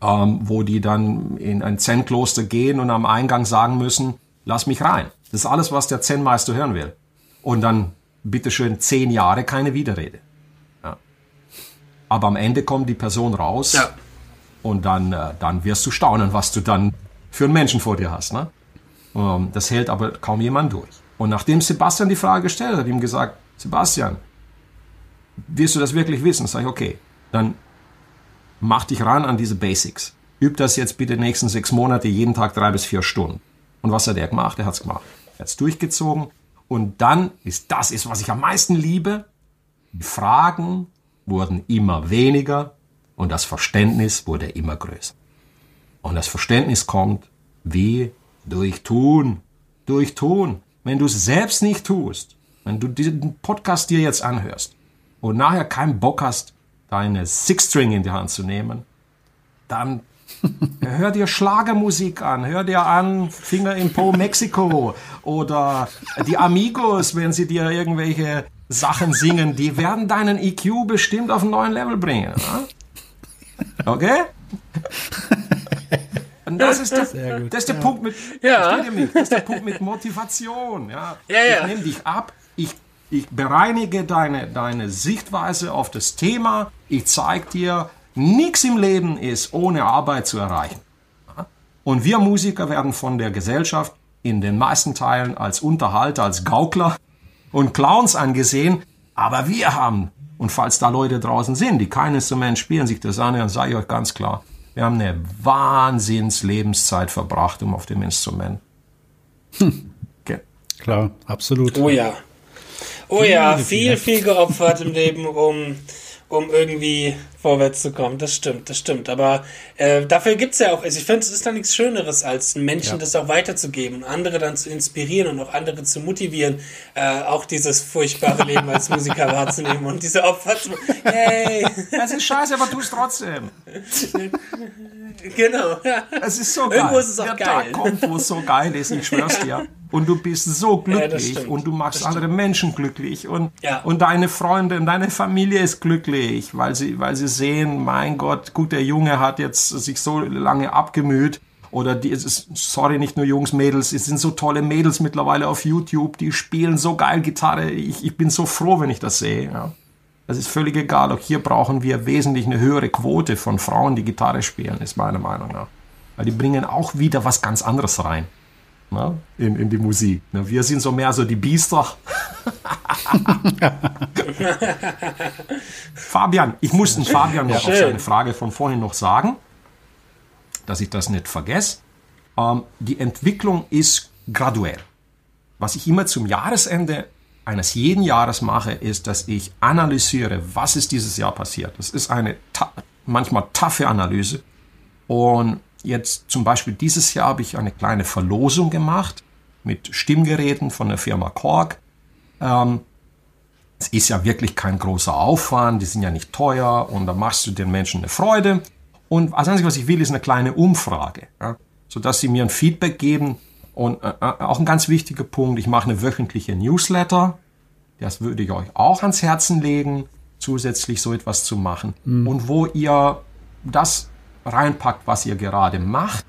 ähm, wo die dann in ein Zen-Kloster gehen und am Eingang sagen müssen, lass mich rein. Das ist alles, was der Zen-Meister hören will. Und dann bitteschön zehn Jahre keine Widerrede. Ja. Aber am Ende kommt die Person raus ja. und dann, äh, dann wirst du staunen, was du dann für einen Menschen vor dir hast. Ne? Ähm, das hält aber kaum jemand durch. Und nachdem Sebastian die Frage gestellt hat, ihm gesagt, Sebastian, wirst du das wirklich wissen? Sag ich, okay, dann mach dich ran an diese Basics. Üb das jetzt bitte nächsten sechs Monate, jeden Tag drei bis vier Stunden. Und was hat er gemacht? Er hat es gemacht. Er hat es durchgezogen. Und dann ist das, ist, was ich am meisten liebe. Die Fragen wurden immer weniger und das Verständnis wurde immer größer. Und das Verständnis kommt wie durch Tun. Durch Tun. Wenn du es selbst nicht tust, wenn du diesen Podcast dir jetzt anhörst und nachher keinen Bock hast, deine Six-String in die Hand zu nehmen, dann hör dir Schlagermusik an, hör dir an Finger in Po Mexiko oder die Amigos, wenn sie dir irgendwelche Sachen singen, die werden deinen EQ bestimmt auf einen neuen Level bringen. Okay? Und das ist, das, das ist der ja. Punkt mit, ja. Das ist der Punkt mit Motivation. Ja, ja, ja. Ich nehme dich ab, ich ich bereinige deine, deine Sichtweise auf das Thema. Ich zeige dir, nichts im Leben ist ohne Arbeit zu erreichen. Und wir Musiker werden von der Gesellschaft in den meisten Teilen als Unterhalter, als Gaukler und Clowns angesehen. Aber wir haben, und falls da Leute draußen sind, die kein Instrument spielen, sich das an, dann sage ich euch ganz klar, wir haben eine Wahnsinns-Lebenszeit verbracht, um auf dem Instrument. Hm. Okay. Klar, absolut. Oh ja. Oh ja, viel, viel geopfert im Leben, um, um irgendwie vorwärts zu kommen. Das stimmt, das stimmt. Aber äh, dafür gibt's ja auch, also ich finde, es ist da nichts Schöneres, als Menschen ja. das auch weiterzugeben und andere dann zu inspirieren und auch andere zu motivieren, äh, auch dieses furchtbare Leben als Musiker wahrzunehmen und diese Opfer zu. Hey! Das ist scheiße, aber tu es trotzdem. genau. Es ist so geil. Irgendwo ist es auch Der geil. Tag kommt, wo es so geil ist, ich schwör's dir und du bist so glücklich ja, und du machst andere Menschen glücklich und, ja. und deine Freunde und deine Familie ist glücklich, weil sie, weil sie sehen, mein Gott, gut, der Junge hat jetzt sich so lange abgemüht oder die, ist, sorry, nicht nur Jungs, Mädels, es sind so tolle Mädels mittlerweile auf YouTube, die spielen so geil Gitarre. Ich, ich bin so froh, wenn ich das sehe. Ja. Das ist völlig egal. Auch hier brauchen wir wesentlich eine höhere Quote von Frauen, die Gitarre spielen, ist meine Meinung nach. Weil die bringen auch wieder was ganz anderes rein ne, in, in die Musik. Ne, wir sind so mehr so die Biester. Fabian, ich muss den Fabian noch auf seine Frage von vorhin noch sagen, dass ich das nicht vergesse. Ähm, die Entwicklung ist graduell. Was ich immer zum Jahresende eines jeden Jahres mache, ist, dass ich analysiere, was ist dieses Jahr passiert. Das ist eine manchmal taffe Analyse. Und jetzt zum Beispiel dieses Jahr habe ich eine kleine Verlosung gemacht mit Stimmgeräten von der Firma Korg. Ähm, es ist ja wirklich kein großer Aufwand, die sind ja nicht teuer und da machst du den Menschen eine Freude. Und das Einzige, was ich will, ist eine kleine Umfrage, ja, sodass sie mir ein Feedback geben. Und äh, äh, auch ein ganz wichtiger Punkt, ich mache eine wöchentliche Newsletter. Das würde ich euch auch ans Herzen legen, zusätzlich so etwas zu machen. Mhm. Und wo ihr das reinpackt, was ihr gerade macht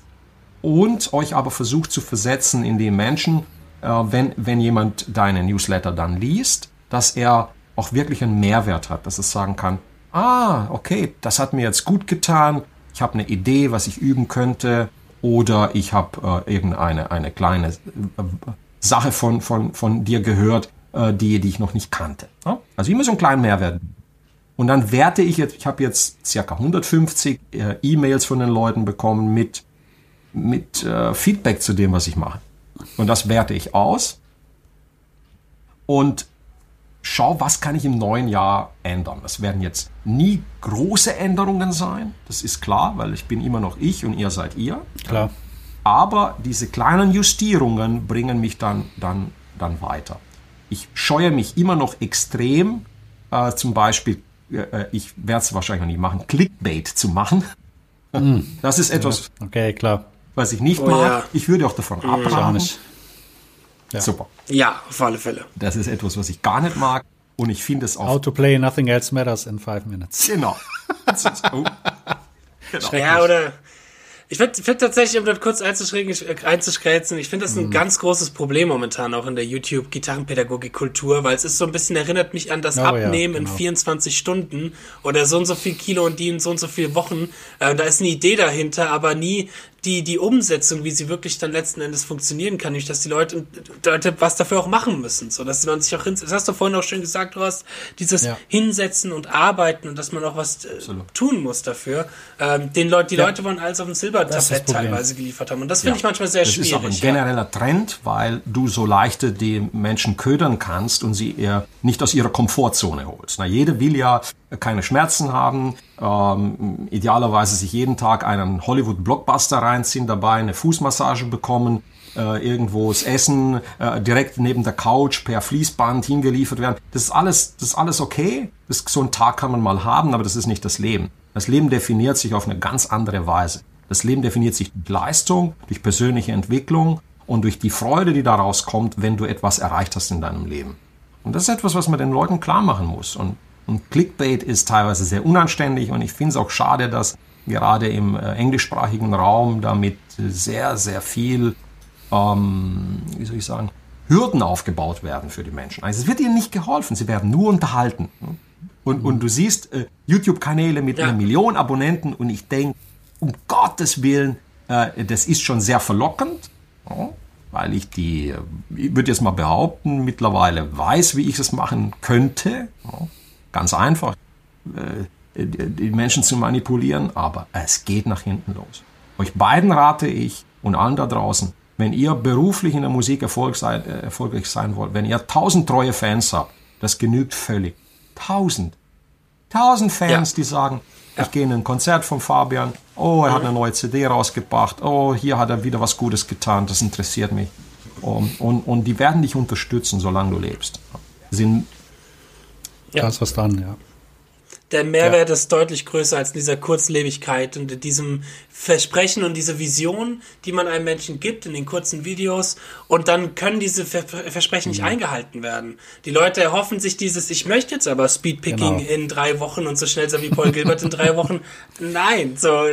und euch aber versucht zu versetzen in die Menschen, äh, wenn, wenn jemand deine Newsletter dann liest, dass er auch wirklich einen Mehrwert hat, dass es sagen kann, ah, okay, das hat mir jetzt gut getan, ich habe eine Idee, was ich üben könnte, oder ich habe äh, irgendeine eine kleine äh, Sache von, von, von dir gehört, äh, die, die ich noch nicht kannte. Also immer so einen kleinen Mehrwert. Und dann werte ich jetzt, ich habe jetzt circa 150 äh, E-Mails von den Leuten bekommen mit, mit äh, Feedback zu dem, was ich mache. Und das werte ich aus. Und schau, was kann ich im neuen Jahr ändern. Das werden jetzt nie große Änderungen sein, das ist klar, weil ich bin immer noch ich und ihr seid ihr. Klar. Aber diese kleinen Justierungen bringen mich dann, dann, dann weiter. Ich scheue mich immer noch extrem, äh, zum Beispiel, äh, ich werde es wahrscheinlich noch nicht machen, Clickbait zu machen. Mm. Das ist etwas, okay, klar. was ich nicht oh, mag. Ja. Ich würde auch davon mm. abraten. Ja. Super. Ja, auf alle Fälle. Das ist etwas, was ich gar nicht mag. Und ich finde es auch. How to play nothing else matters in five minutes. Genau. oh. genau. Ja, oder ich finde find tatsächlich, um das kurz einzuschräzen, ich finde das ein mhm. ganz großes Problem momentan auch in der YouTube-Gitarrenpädagogik-Kultur, weil es ist so ein bisschen, erinnert mich an das oh, Abnehmen ja, genau. in 24 Stunden oder so und so viel Kilo und die in so und so viele Wochen. Äh, da ist eine Idee dahinter, aber nie die, die Umsetzung, wie sie wirklich dann letzten Endes funktionieren kann, nicht, dass die Leute, Leute was dafür auch machen müssen, so dass man sich auch hin, das hast du vorhin auch schön gesagt, du hast dieses ja. Hinsetzen und Arbeiten und dass man auch was äh, tun muss dafür. Ähm, den Leute, die ja. Leute wollen alles auf dem Silbertablett teilweise geliefert haben und das finde ja. ich manchmal sehr das schwierig. Das ist auch ein genereller Trend, weil du so leichter die Menschen ködern kannst und sie eher nicht aus ihrer Komfortzone holst. Na, jeder will ja keine Schmerzen haben, ähm, idealerweise sich jeden Tag einen Hollywood-Blockbuster reinziehen, dabei eine Fußmassage bekommen, äh, irgendwo das Essen äh, direkt neben der Couch per Fließband hingeliefert werden. Das ist alles, das ist alles okay. Das, so einen Tag kann man mal haben, aber das ist nicht das Leben. Das Leben definiert sich auf eine ganz andere Weise. Das Leben definiert sich durch Leistung, durch persönliche Entwicklung und durch die Freude, die daraus kommt, wenn du etwas erreicht hast in deinem Leben. Und das ist etwas, was man den Leuten klar machen muss. Und und Clickbait ist teilweise sehr unanständig und ich finde es auch schade, dass gerade im äh, englischsprachigen Raum damit sehr, sehr viel, ähm, wie soll ich sagen, Hürden aufgebaut werden für die Menschen. Also es wird ihnen nicht geholfen, sie werden nur unterhalten. Und, und du siehst äh, YouTube-Kanäle mit ja. einer Million Abonnenten und ich denke, um Gottes Willen, äh, das ist schon sehr verlockend, ja, weil ich die, ich würde jetzt mal behaupten, mittlerweile weiß, wie ich es machen könnte. Ja. Ganz einfach, äh, die Menschen zu manipulieren, aber es geht nach hinten los. Euch beiden rate ich und allen da draußen, wenn ihr beruflich in der Musik äh, erfolgreich sein wollt, wenn ihr tausend treue Fans habt, das genügt völlig. Tausend. Tausend Fans, ja. die sagen, ja. ich gehe in ein Konzert von Fabian, oh, er mhm. hat eine neue CD rausgebracht, oh, hier hat er wieder was Gutes getan, das interessiert mich. Und, und, und die werden dich unterstützen, solange du lebst. Sind ja. Da ist was dran, ja. Der Mehrwert ja. ist deutlich größer als in dieser Kurzlebigkeit und in diesem Versprechen und diese Vision, die man einem Menschen gibt in den kurzen Videos. Und dann können diese Ver Versprechen nicht mhm. eingehalten werden. Die Leute erhoffen sich dieses, ich möchte jetzt aber Speedpicking genau. in drei Wochen und so schnell sein wie Paul Gilbert in drei Wochen. Nein, so.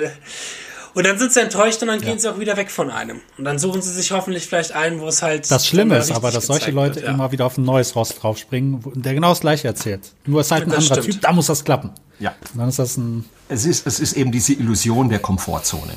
Und dann sind sie enttäuscht und dann ja. gehen sie auch wieder weg von einem. Und dann suchen sie sich hoffentlich vielleicht einen, wo es halt. Das Schlimme ist aber, dass solche Leute wird, ja. immer wieder auf ein neues Rost draufspringen, der genau das gleiche erzählt. Nur ist halt ein das anderer stimmt. Typ, da muss das klappen. Ja. Und dann ist das ein. Es ist, es ist eben diese Illusion der Komfortzone.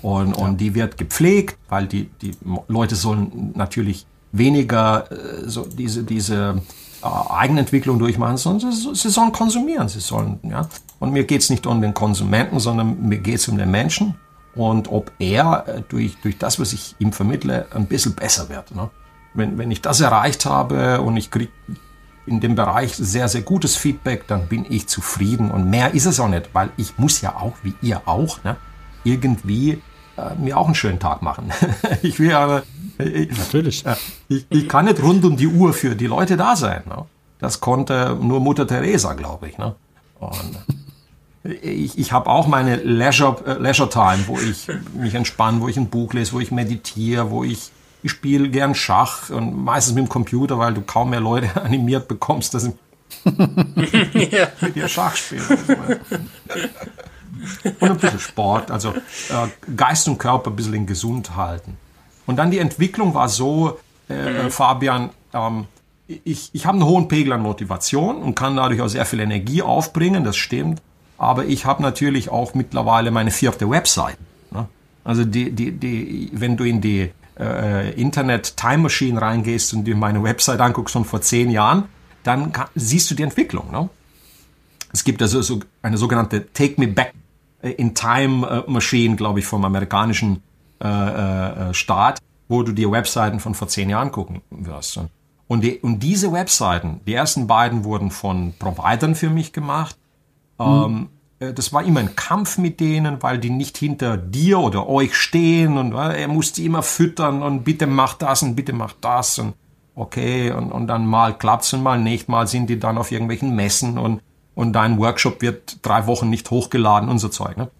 Und, ja. und die wird gepflegt, weil die, die Leute sollen natürlich weniger äh, so diese, diese äh, Eigenentwicklung durchmachen, sondern sie, sie, sollen konsumieren. Sie sollen, ja. Und mir geht's nicht um den Konsumenten, sondern mir geht's um den Menschen und ob er äh, durch, durch das, was ich ihm vermittle, ein bisschen besser wird. Ne? Wenn, wenn ich das erreicht habe und ich kriege in dem Bereich sehr, sehr gutes Feedback, dann bin ich zufrieden und mehr ist es auch nicht, weil ich muss ja auch, wie ihr auch, ne, irgendwie äh, mir auch einen schönen Tag machen. ich will aber, ich, Natürlich. Äh, ich, ich, kann nicht rund um die Uhr für die Leute da sein. Ne? Das konnte nur Mutter Teresa, glaube ich. Ne? Und ich, ich habe auch meine Leisure, äh, Leisure Time, wo ich mich entspanne, wo ich ein Buch lese, wo ich meditiere, wo ich ich spiele gern Schach und meistens mit dem Computer, weil du kaum mehr Leute animiert bekommst, dass sie mit dir Schach spielen. und ein bisschen Sport, also äh, Geist und Körper ein bisschen in gesund halten. Und dann die Entwicklung war so, äh, mhm. Fabian, ähm, ich, ich habe einen hohen Pegel an Motivation und kann dadurch auch sehr viel Energie aufbringen, das stimmt. Aber ich habe natürlich auch mittlerweile meine vierte Website. Ne? Also die, die, die, wenn du in die äh, Internet Time Machine reingehst und dir meine Website anguckst von vor zehn Jahren, dann kann, siehst du die Entwicklung. Ne? Es gibt also so eine sogenannte Take Me Back in Time äh, Machine, glaube ich, vom amerikanischen äh, äh, Staat, wo du dir Webseiten von vor zehn Jahren gucken wirst. Und, die, und diese Webseiten, die ersten beiden wurden von Providern für mich gemacht. Mhm. Ähm, äh, das war immer ein Kampf mit denen, weil die nicht hinter dir oder euch stehen und äh, er musste immer füttern und bitte mach das und bitte mach das und okay und, und dann mal klappt's und mal nicht, mal sind die dann auf irgendwelchen Messen und, und dein Workshop wird drei Wochen nicht hochgeladen und so Zeug. Ne?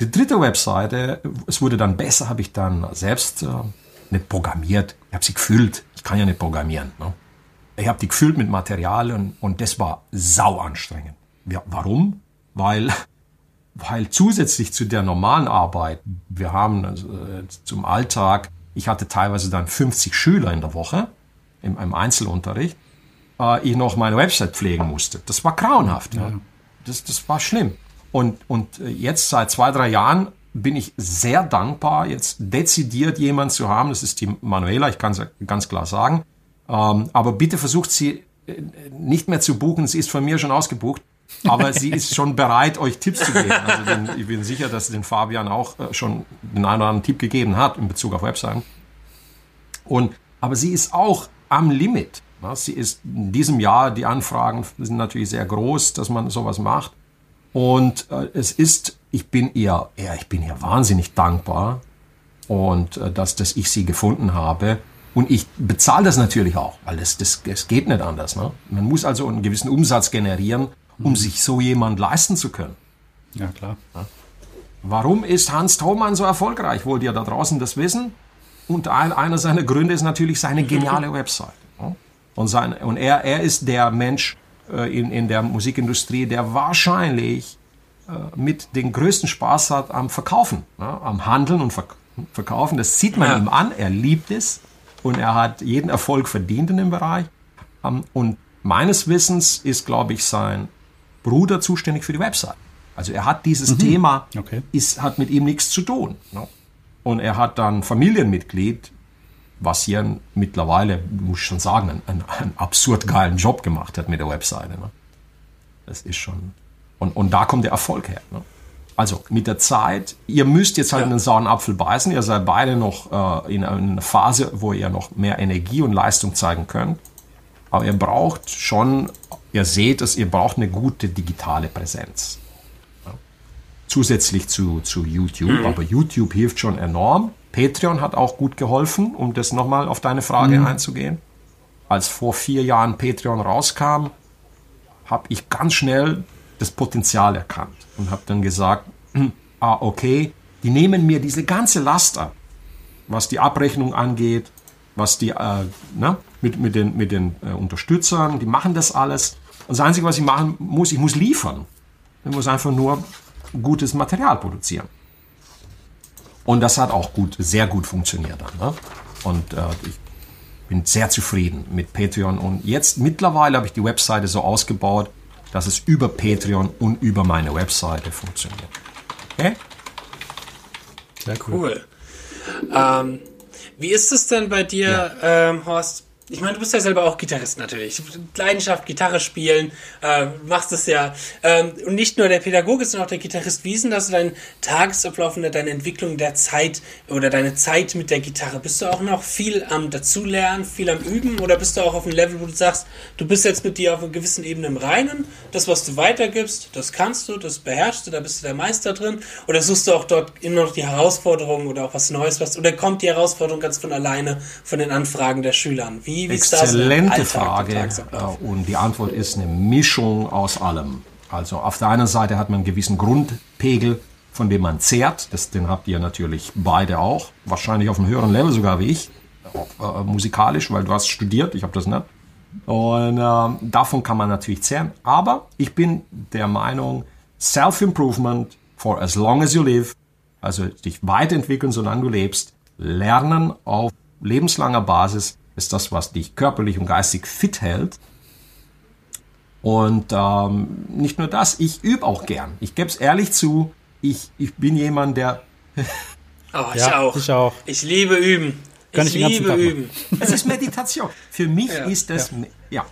Die dritte Webseite, es wurde dann besser, habe ich dann selbst äh, nicht programmiert, ich habe sie gefüllt, ich kann ja nicht programmieren. Ne? Ich habe die gefüllt mit Material und, und das war sau anstrengend. Ja, warum? Weil, weil zusätzlich zu der normalen Arbeit, wir haben also, äh, zum Alltag, ich hatte teilweise dann 50 Schüler in der Woche im, im Einzelunterricht, äh, ich noch meine Website pflegen musste. Das war grauenhaft. Ja. ja. Das, das war schlimm. Und, und äh, jetzt seit zwei, drei Jahren bin ich sehr dankbar, jetzt dezidiert jemand zu haben. Das ist die Manuela, ich kann es ganz klar sagen. Ähm, aber bitte versucht sie äh, nicht mehr zu buchen. Sie ist von mir schon ausgebucht. Aber sie ist schon bereit, euch Tipps zu geben. Also den, ich bin sicher, dass den Fabian auch äh, schon den einen oder anderen Tipp gegeben hat in Bezug auf Webseiten. Und, aber sie ist auch am Limit. Sie ist in diesem Jahr, die Anfragen sind natürlich sehr groß, dass man sowas macht. Und äh, es ist, ich bin ihr, ja, ich bin ihr wahnsinnig dankbar und äh, dass, dass ich sie gefunden habe. Und ich bezahle das natürlich auch, weil das, das, das geht nicht anders. Ne? Man muss also einen gewissen Umsatz generieren, um mhm. sich so jemand leisten zu können. Ja, klar. Ja. Warum ist Hans Thomann so erfolgreich? Wollt ihr da draußen das wissen? Und ein, einer seiner Gründe ist natürlich seine geniale Website. Und, sein, und er, er ist der Mensch äh, in, in der Musikindustrie, der wahrscheinlich äh, mit den größten Spaß hat am Verkaufen, ja, am Handeln und Verk Verkaufen. Das sieht man ja. ihm an, er liebt es und er hat jeden Erfolg verdient in dem Bereich. Um, und meines Wissens ist, glaube ich, sein Bruder zuständig für die Website. Also er hat dieses mhm. Thema, okay. ist, hat mit ihm nichts zu tun. Ne? Und er hat dann Familienmitglied, was hier mittlerweile, muss ich schon sagen, einen, einen, einen absurd geilen Job gemacht hat mit der Webseite. Ne? Das ist schon. Und, und da kommt der Erfolg her. Ne? Also mit der Zeit, ihr müsst jetzt halt ja. einen sauren Apfel beißen. Ihr seid beide noch äh, in einer Phase, wo ihr noch mehr Energie und Leistung zeigen könnt. Aber ihr braucht schon ihr seht es, ihr braucht eine gute digitale Präsenz. Ja. Zusätzlich zu, zu YouTube, mhm. aber YouTube hilft schon enorm. Patreon hat auch gut geholfen, um das nochmal auf deine Frage mhm. einzugehen. Als vor vier Jahren Patreon rauskam, habe ich ganz schnell das Potenzial erkannt und habe dann gesagt, ah, okay, die nehmen mir diese ganze Last ab, was die Abrechnung angeht, was die, äh, ne, mit, mit den, mit den äh, Unterstützern, die machen das alles. Und das Einzige, was ich machen muss, ich muss liefern. Ich muss einfach nur gutes Material produzieren. Und das hat auch gut, sehr gut funktioniert dann. Ne? Und äh, ich bin sehr zufrieden mit Patreon. Und jetzt mittlerweile habe ich die Webseite so ausgebaut, dass es über Patreon und über meine Webseite funktioniert. Okay? Sehr cool. cool. Ähm, wie ist es denn bei dir, ja. ähm, Horst? Ich meine, du bist ja selber auch Gitarrist natürlich. Leidenschaft, Gitarre spielen, äh, machst es ja. Ähm, und nicht nur der Pädagoge, sondern auch der Gitarrist. Wie ist denn das dein Tagesablauf und deine Entwicklung der Zeit oder deine Zeit mit der Gitarre? Bist du auch noch viel am Dazulernen, viel am Üben oder bist du auch auf einem Level, wo du sagst, du bist jetzt mit dir auf einer gewissen Ebene im Reinen, das, was du weitergibst, das kannst du, das beherrschst du, da bist du der Meister drin? Oder suchst du auch dort immer noch die Herausforderungen oder auch was Neues, was, oder kommt die Herausforderung ganz von alleine von den Anfragen der Schüler? Wie wie, wie Exzellente Frage. Äh, und die Antwort ist eine Mischung aus allem. Also auf der einen Seite hat man einen gewissen Grundpegel, von dem man zehrt. Das, den habt ihr natürlich beide auch. Wahrscheinlich auf einem höheren Level sogar wie ich. Äh, musikalisch, weil du hast studiert, ich habe das nicht. Und äh, davon kann man natürlich zehren. Aber ich bin der Meinung, Self-Improvement for as long as you live, also dich weiterentwickeln, solange du lebst, lernen auf lebenslanger Basis ist das, was dich körperlich und geistig fit hält. Und ähm, nicht nur das, ich übe auch gern. Ich gebe es ehrlich zu, ich, ich bin jemand, der... oh, ich, ja, auch. ich auch. Ich liebe üben. Kann ich, ich liebe üben. Es ist Meditation. Für mich ja, ist es... Ja. ja.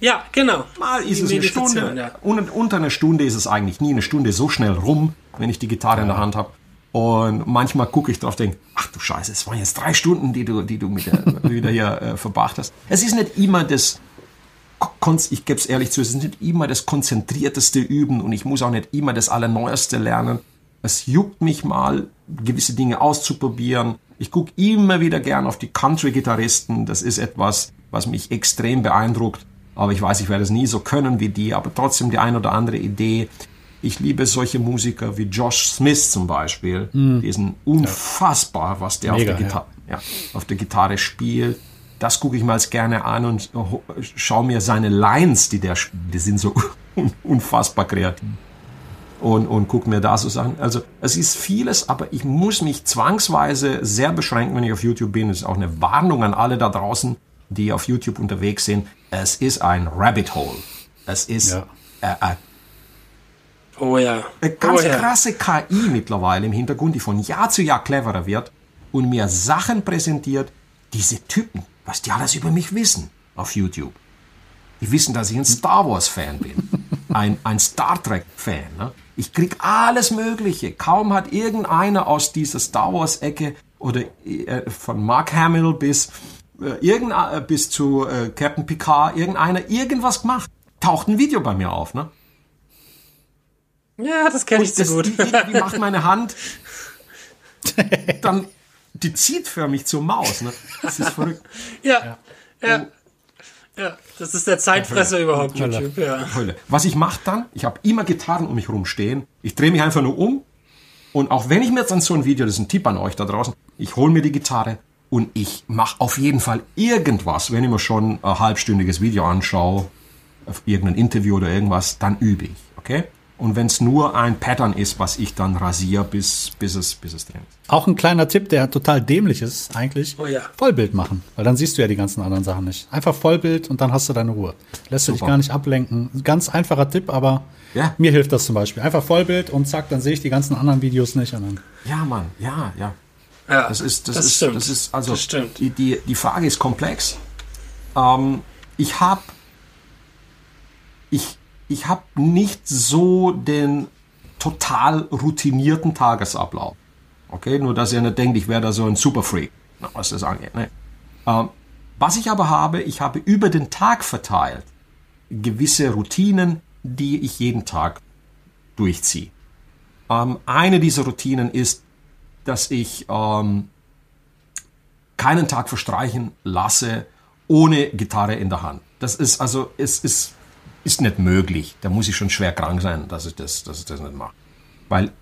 Ja, genau. Mal ist es eine Stunde. Ja. Unter einer Stunde ist es eigentlich nie eine Stunde so schnell rum, wenn ich die Gitarre in der Hand habe. Und manchmal gucke ich drauf, denke, ach du Scheiße, es waren jetzt drei Stunden, die du, die du mit der, wieder hier äh, verbracht hast. Es ist nicht immer das, ich gebe es ehrlich zu, es ist nicht immer das konzentrierteste Üben und ich muss auch nicht immer das Allerneueste lernen. Es juckt mich mal, gewisse Dinge auszuprobieren. Ich gucke immer wieder gern auf die Country-Gitarristen. Das ist etwas, was mich extrem beeindruckt. Aber ich weiß, ich werde es nie so können wie die, aber trotzdem die ein oder andere Idee. Ich liebe solche Musiker wie Josh Smith zum Beispiel. Mm. Die sind unfassbar, was der Mega, auf, der Gitarre, ja. Ja, auf der Gitarre spielt. Das gucke ich mal gerne an und schaue mir seine Lines, die der spielt. Die sind so unfassbar kreativ. Und, und gucke mir da so Sachen. Also es ist vieles, aber ich muss mich zwangsweise sehr beschränken, wenn ich auf YouTube bin. Das ist auch eine Warnung an alle da draußen, die auf YouTube unterwegs sind. Es ist ein Rabbit Hole. Es ist ja. äh, äh, Oh ja. Eine ganz oh ja. krasse KI mittlerweile im Hintergrund, die von Jahr zu Jahr cleverer wird und mir Sachen präsentiert. Diese Typen, was die alles über mich wissen auf YouTube. Die wissen, dass ich ein Star Wars-Fan bin. Ein, ein Star Trek-Fan. Ne? Ich krieg alles Mögliche. Kaum hat irgendeiner aus dieser Star Wars-Ecke oder äh, von Mark Hamill bis, äh, irgend, bis zu äh, Captain Picard, irgendeiner irgendwas gemacht. Taucht ein Video bei mir auf. Ne? Ja, das kenne ich zu gut. Wie, wie macht meine Hand? Dann, die zieht für mich zur Maus. Ne? Das ist verrückt. Ja, ja. ja. ja. das ist der Zeitfresser Hölle. überhaupt, Hölle. YouTube. Ja. Hölle. Was ich mache dann, ich habe immer Gitarren um mich herum stehen. Ich drehe mich einfach nur um. Und auch wenn ich mir jetzt an so ein Video, das ist ein Tipp an euch da draußen, ich hole mir die Gitarre und ich mache auf jeden Fall irgendwas, wenn ich mir schon ein halbstündiges Video anschaue, irgendein Interview oder irgendwas, dann übe ich. Okay? Und wenn es nur ein Pattern ist, was ich dann rasiere, bis, bis, es, bis es drin ist. Auch ein kleiner Tipp, der total dämlich ist, eigentlich. Oh ja. Vollbild machen. Weil dann siehst du ja die ganzen anderen Sachen nicht. Einfach Vollbild und dann hast du deine Ruhe. Lässt Super. du dich gar nicht ablenken. Ganz einfacher Tipp, aber ja. mir hilft das zum Beispiel. Einfach Vollbild und zack, dann sehe ich die ganzen anderen Videos nicht. Und dann ja, Mann, ja, ja. Ja, das ist, das, das ist, stimmt. das ist, also, das die, die, die Frage ist komplex. Ähm, ich habe, ich, ich habe nicht so den total routinierten Tagesablauf. Okay, nur dass ihr nicht denkt, ich wäre da so ein Superfreak, was das angeht. Ne? Ähm, was ich aber habe, ich habe über den Tag verteilt gewisse Routinen, die ich jeden Tag durchziehe. Ähm, eine dieser Routinen ist, dass ich ähm, keinen Tag verstreichen lasse ohne Gitarre in der Hand. Das ist also, es ist ist nicht möglich. Da muss ich schon schwer krank sein, dass ich das, dass ich das nicht mache. Weil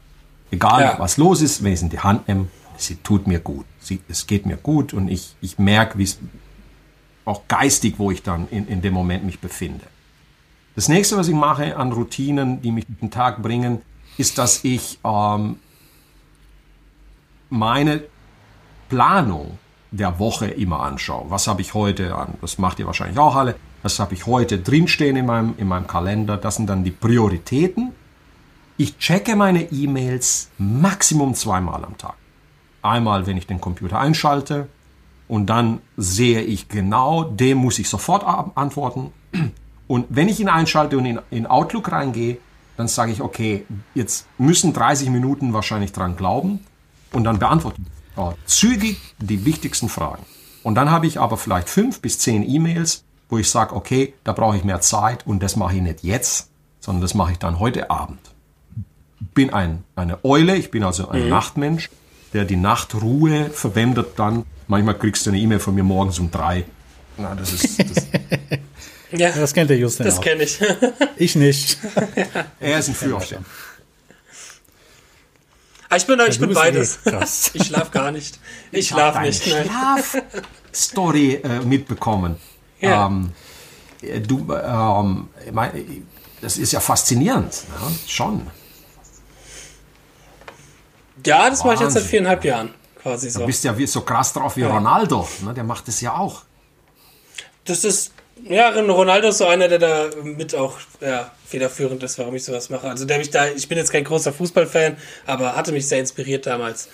egal ja. was los ist, wenn ich es in die Hand nehme, sie tut mir gut. Sie, es geht mir gut und ich, ich merke, wie es auch geistig, wo ich dann in, in dem Moment mich befinde. Das nächste, was ich mache an Routinen, die mich den Tag bringen, ist, dass ich ähm, meine Planung der Woche immer anschaue. Was habe ich heute an? Das macht ihr wahrscheinlich auch alle. Das habe ich heute drinstehen in meinem, in meinem Kalender. Das sind dann die Prioritäten. Ich checke meine E-Mails maximum zweimal am Tag. Einmal, wenn ich den Computer einschalte Und dann sehe ich genau, dem muss ich sofort antworten. Und wenn ich ihn einschalte und in, in Outlook reingehe, dann sage ich, okay, jetzt müssen 30 Minuten wahrscheinlich dran glauben und dann beantworten ja, zügig die wichtigsten Fragen. Und dann habe ich aber vielleicht fünf bis zehn E-Mails, wo ich sage, okay, da brauche ich mehr Zeit und das mache ich nicht jetzt, sondern das mache ich dann heute Abend. Bin ein, eine Eule, ich bin also ein mhm. Nachtmensch, der die Nachtruhe verwendet dann. Manchmal kriegst du eine E-Mail von mir morgens um drei. Na, das ist, das ja, das kennt der Justin Das kenne ich. ich nicht. er ist ein Frühaufsteher. Ah, ich bin, ja, ich bin beides. Eh ich schlaf gar nicht. Ich, ich schlaf nicht. Schlaf-Story äh, mitbekommen. Ja. Ähm, du, ähm, mein, das ist ja faszinierend, ne? schon. Ja, das mache ich jetzt seit viereinhalb Jahren quasi so. Du bist ja wie, so krass drauf wie ja. Ronaldo, ne? der macht es ja auch. Das ist ja, Ronaldo ist so einer, der da mit auch ja, federführend ist, warum ich sowas mache. Also der mich da, ich bin jetzt kein großer Fußballfan, aber hatte mich sehr inspiriert damals.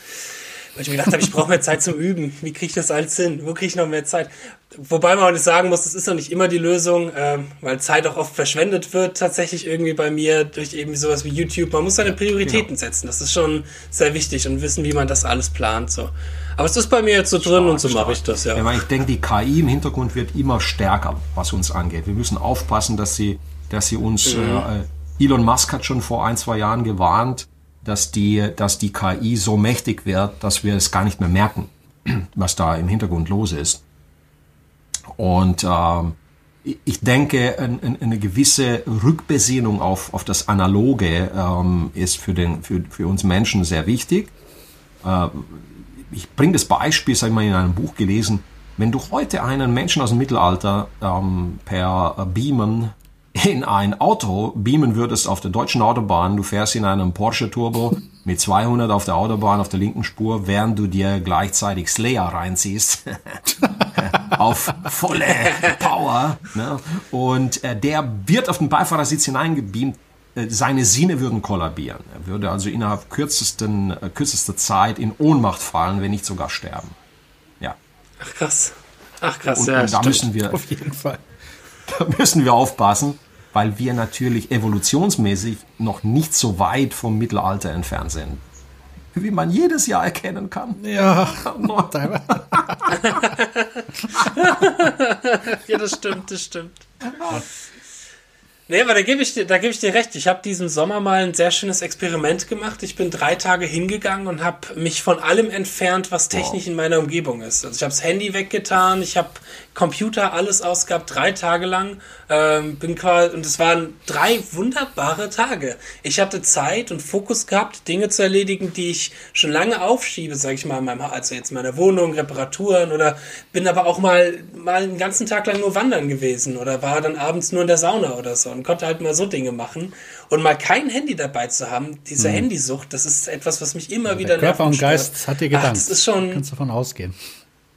Weil ich mir gedacht habe, ich brauche mehr Zeit zum Üben. Wie kriege ich das alles hin? Wo kriege ich noch mehr Zeit? Wobei man auch nicht sagen muss, das ist noch nicht immer die Lösung, ähm, weil Zeit auch oft verschwendet wird, tatsächlich irgendwie bei mir durch eben sowas wie YouTube. Man muss seine Prioritäten genau. setzen. Das ist schon sehr wichtig und wissen, wie man das alles plant. So. Aber es ist bei mir jetzt so drin stark, und so mache ich das, ja. ja ich denke, die KI im Hintergrund wird immer stärker, was uns angeht. Wir müssen aufpassen, dass sie, dass sie uns, mhm. äh, Elon Musk hat schon vor ein, zwei Jahren gewarnt, dass die, dass die KI so mächtig wird, dass wir es gar nicht mehr merken, was da im Hintergrund los ist. Und ähm, ich denke, eine gewisse Rückbesinnung auf, auf das Analoge ähm, ist für, den, für, für uns Menschen sehr wichtig. Äh, ich bringe das Beispiel, sag ich mal, in einem Buch gelesen. Wenn du heute einen Menschen aus dem Mittelalter ähm, per Beamen in ein Auto beamen würdest auf der deutschen Autobahn, du fährst in einem Porsche Turbo mit 200 auf der Autobahn auf der linken Spur, während du dir gleichzeitig Slayer reinziehst auf volle Power ne? und äh, der wird auf den Beifahrersitz hineingebeamt, äh, seine Sinne würden kollabieren. Er würde also innerhalb kürzesten, äh, kürzester Zeit in Ohnmacht fallen, wenn nicht sogar sterben. Ja. Ach krass. Ach krass, und, ja. Und da müssen wir auf jeden Fall. Da müssen wir aufpassen, weil wir natürlich evolutionsmäßig noch nicht so weit vom Mittelalter entfernt sind. Wie man jedes Jahr erkennen kann. Ja, ja, das stimmt, das stimmt. Nee, aber da gebe ich dir, da gebe ich dir recht. Ich habe diesen Sommer mal ein sehr schönes Experiment gemacht. Ich bin drei Tage hingegangen und habe mich von allem entfernt, was technisch wow. in meiner Umgebung ist. Also ich habe das Handy weggetan, ich habe Computer alles ausgehabt, drei Tage lang. Ähm, bin quasi, und es waren drei wunderbare Tage. Ich hatte Zeit und Fokus gehabt, Dinge zu erledigen, die ich schon lange aufschiebe, sage ich mal, in meinem, also jetzt in meiner Wohnung, Reparaturen oder bin aber auch mal, mal einen ganzen Tag lang nur wandern gewesen oder war dann abends nur in der Sauna oder so und konnte halt mal so Dinge machen. Und mal kein Handy dabei zu haben, diese mhm. Handysucht, das ist etwas, was mich immer ja, wieder Körper und Geist hat dir gedankt. Ach, das ist schon. Kannst davon ausgehen.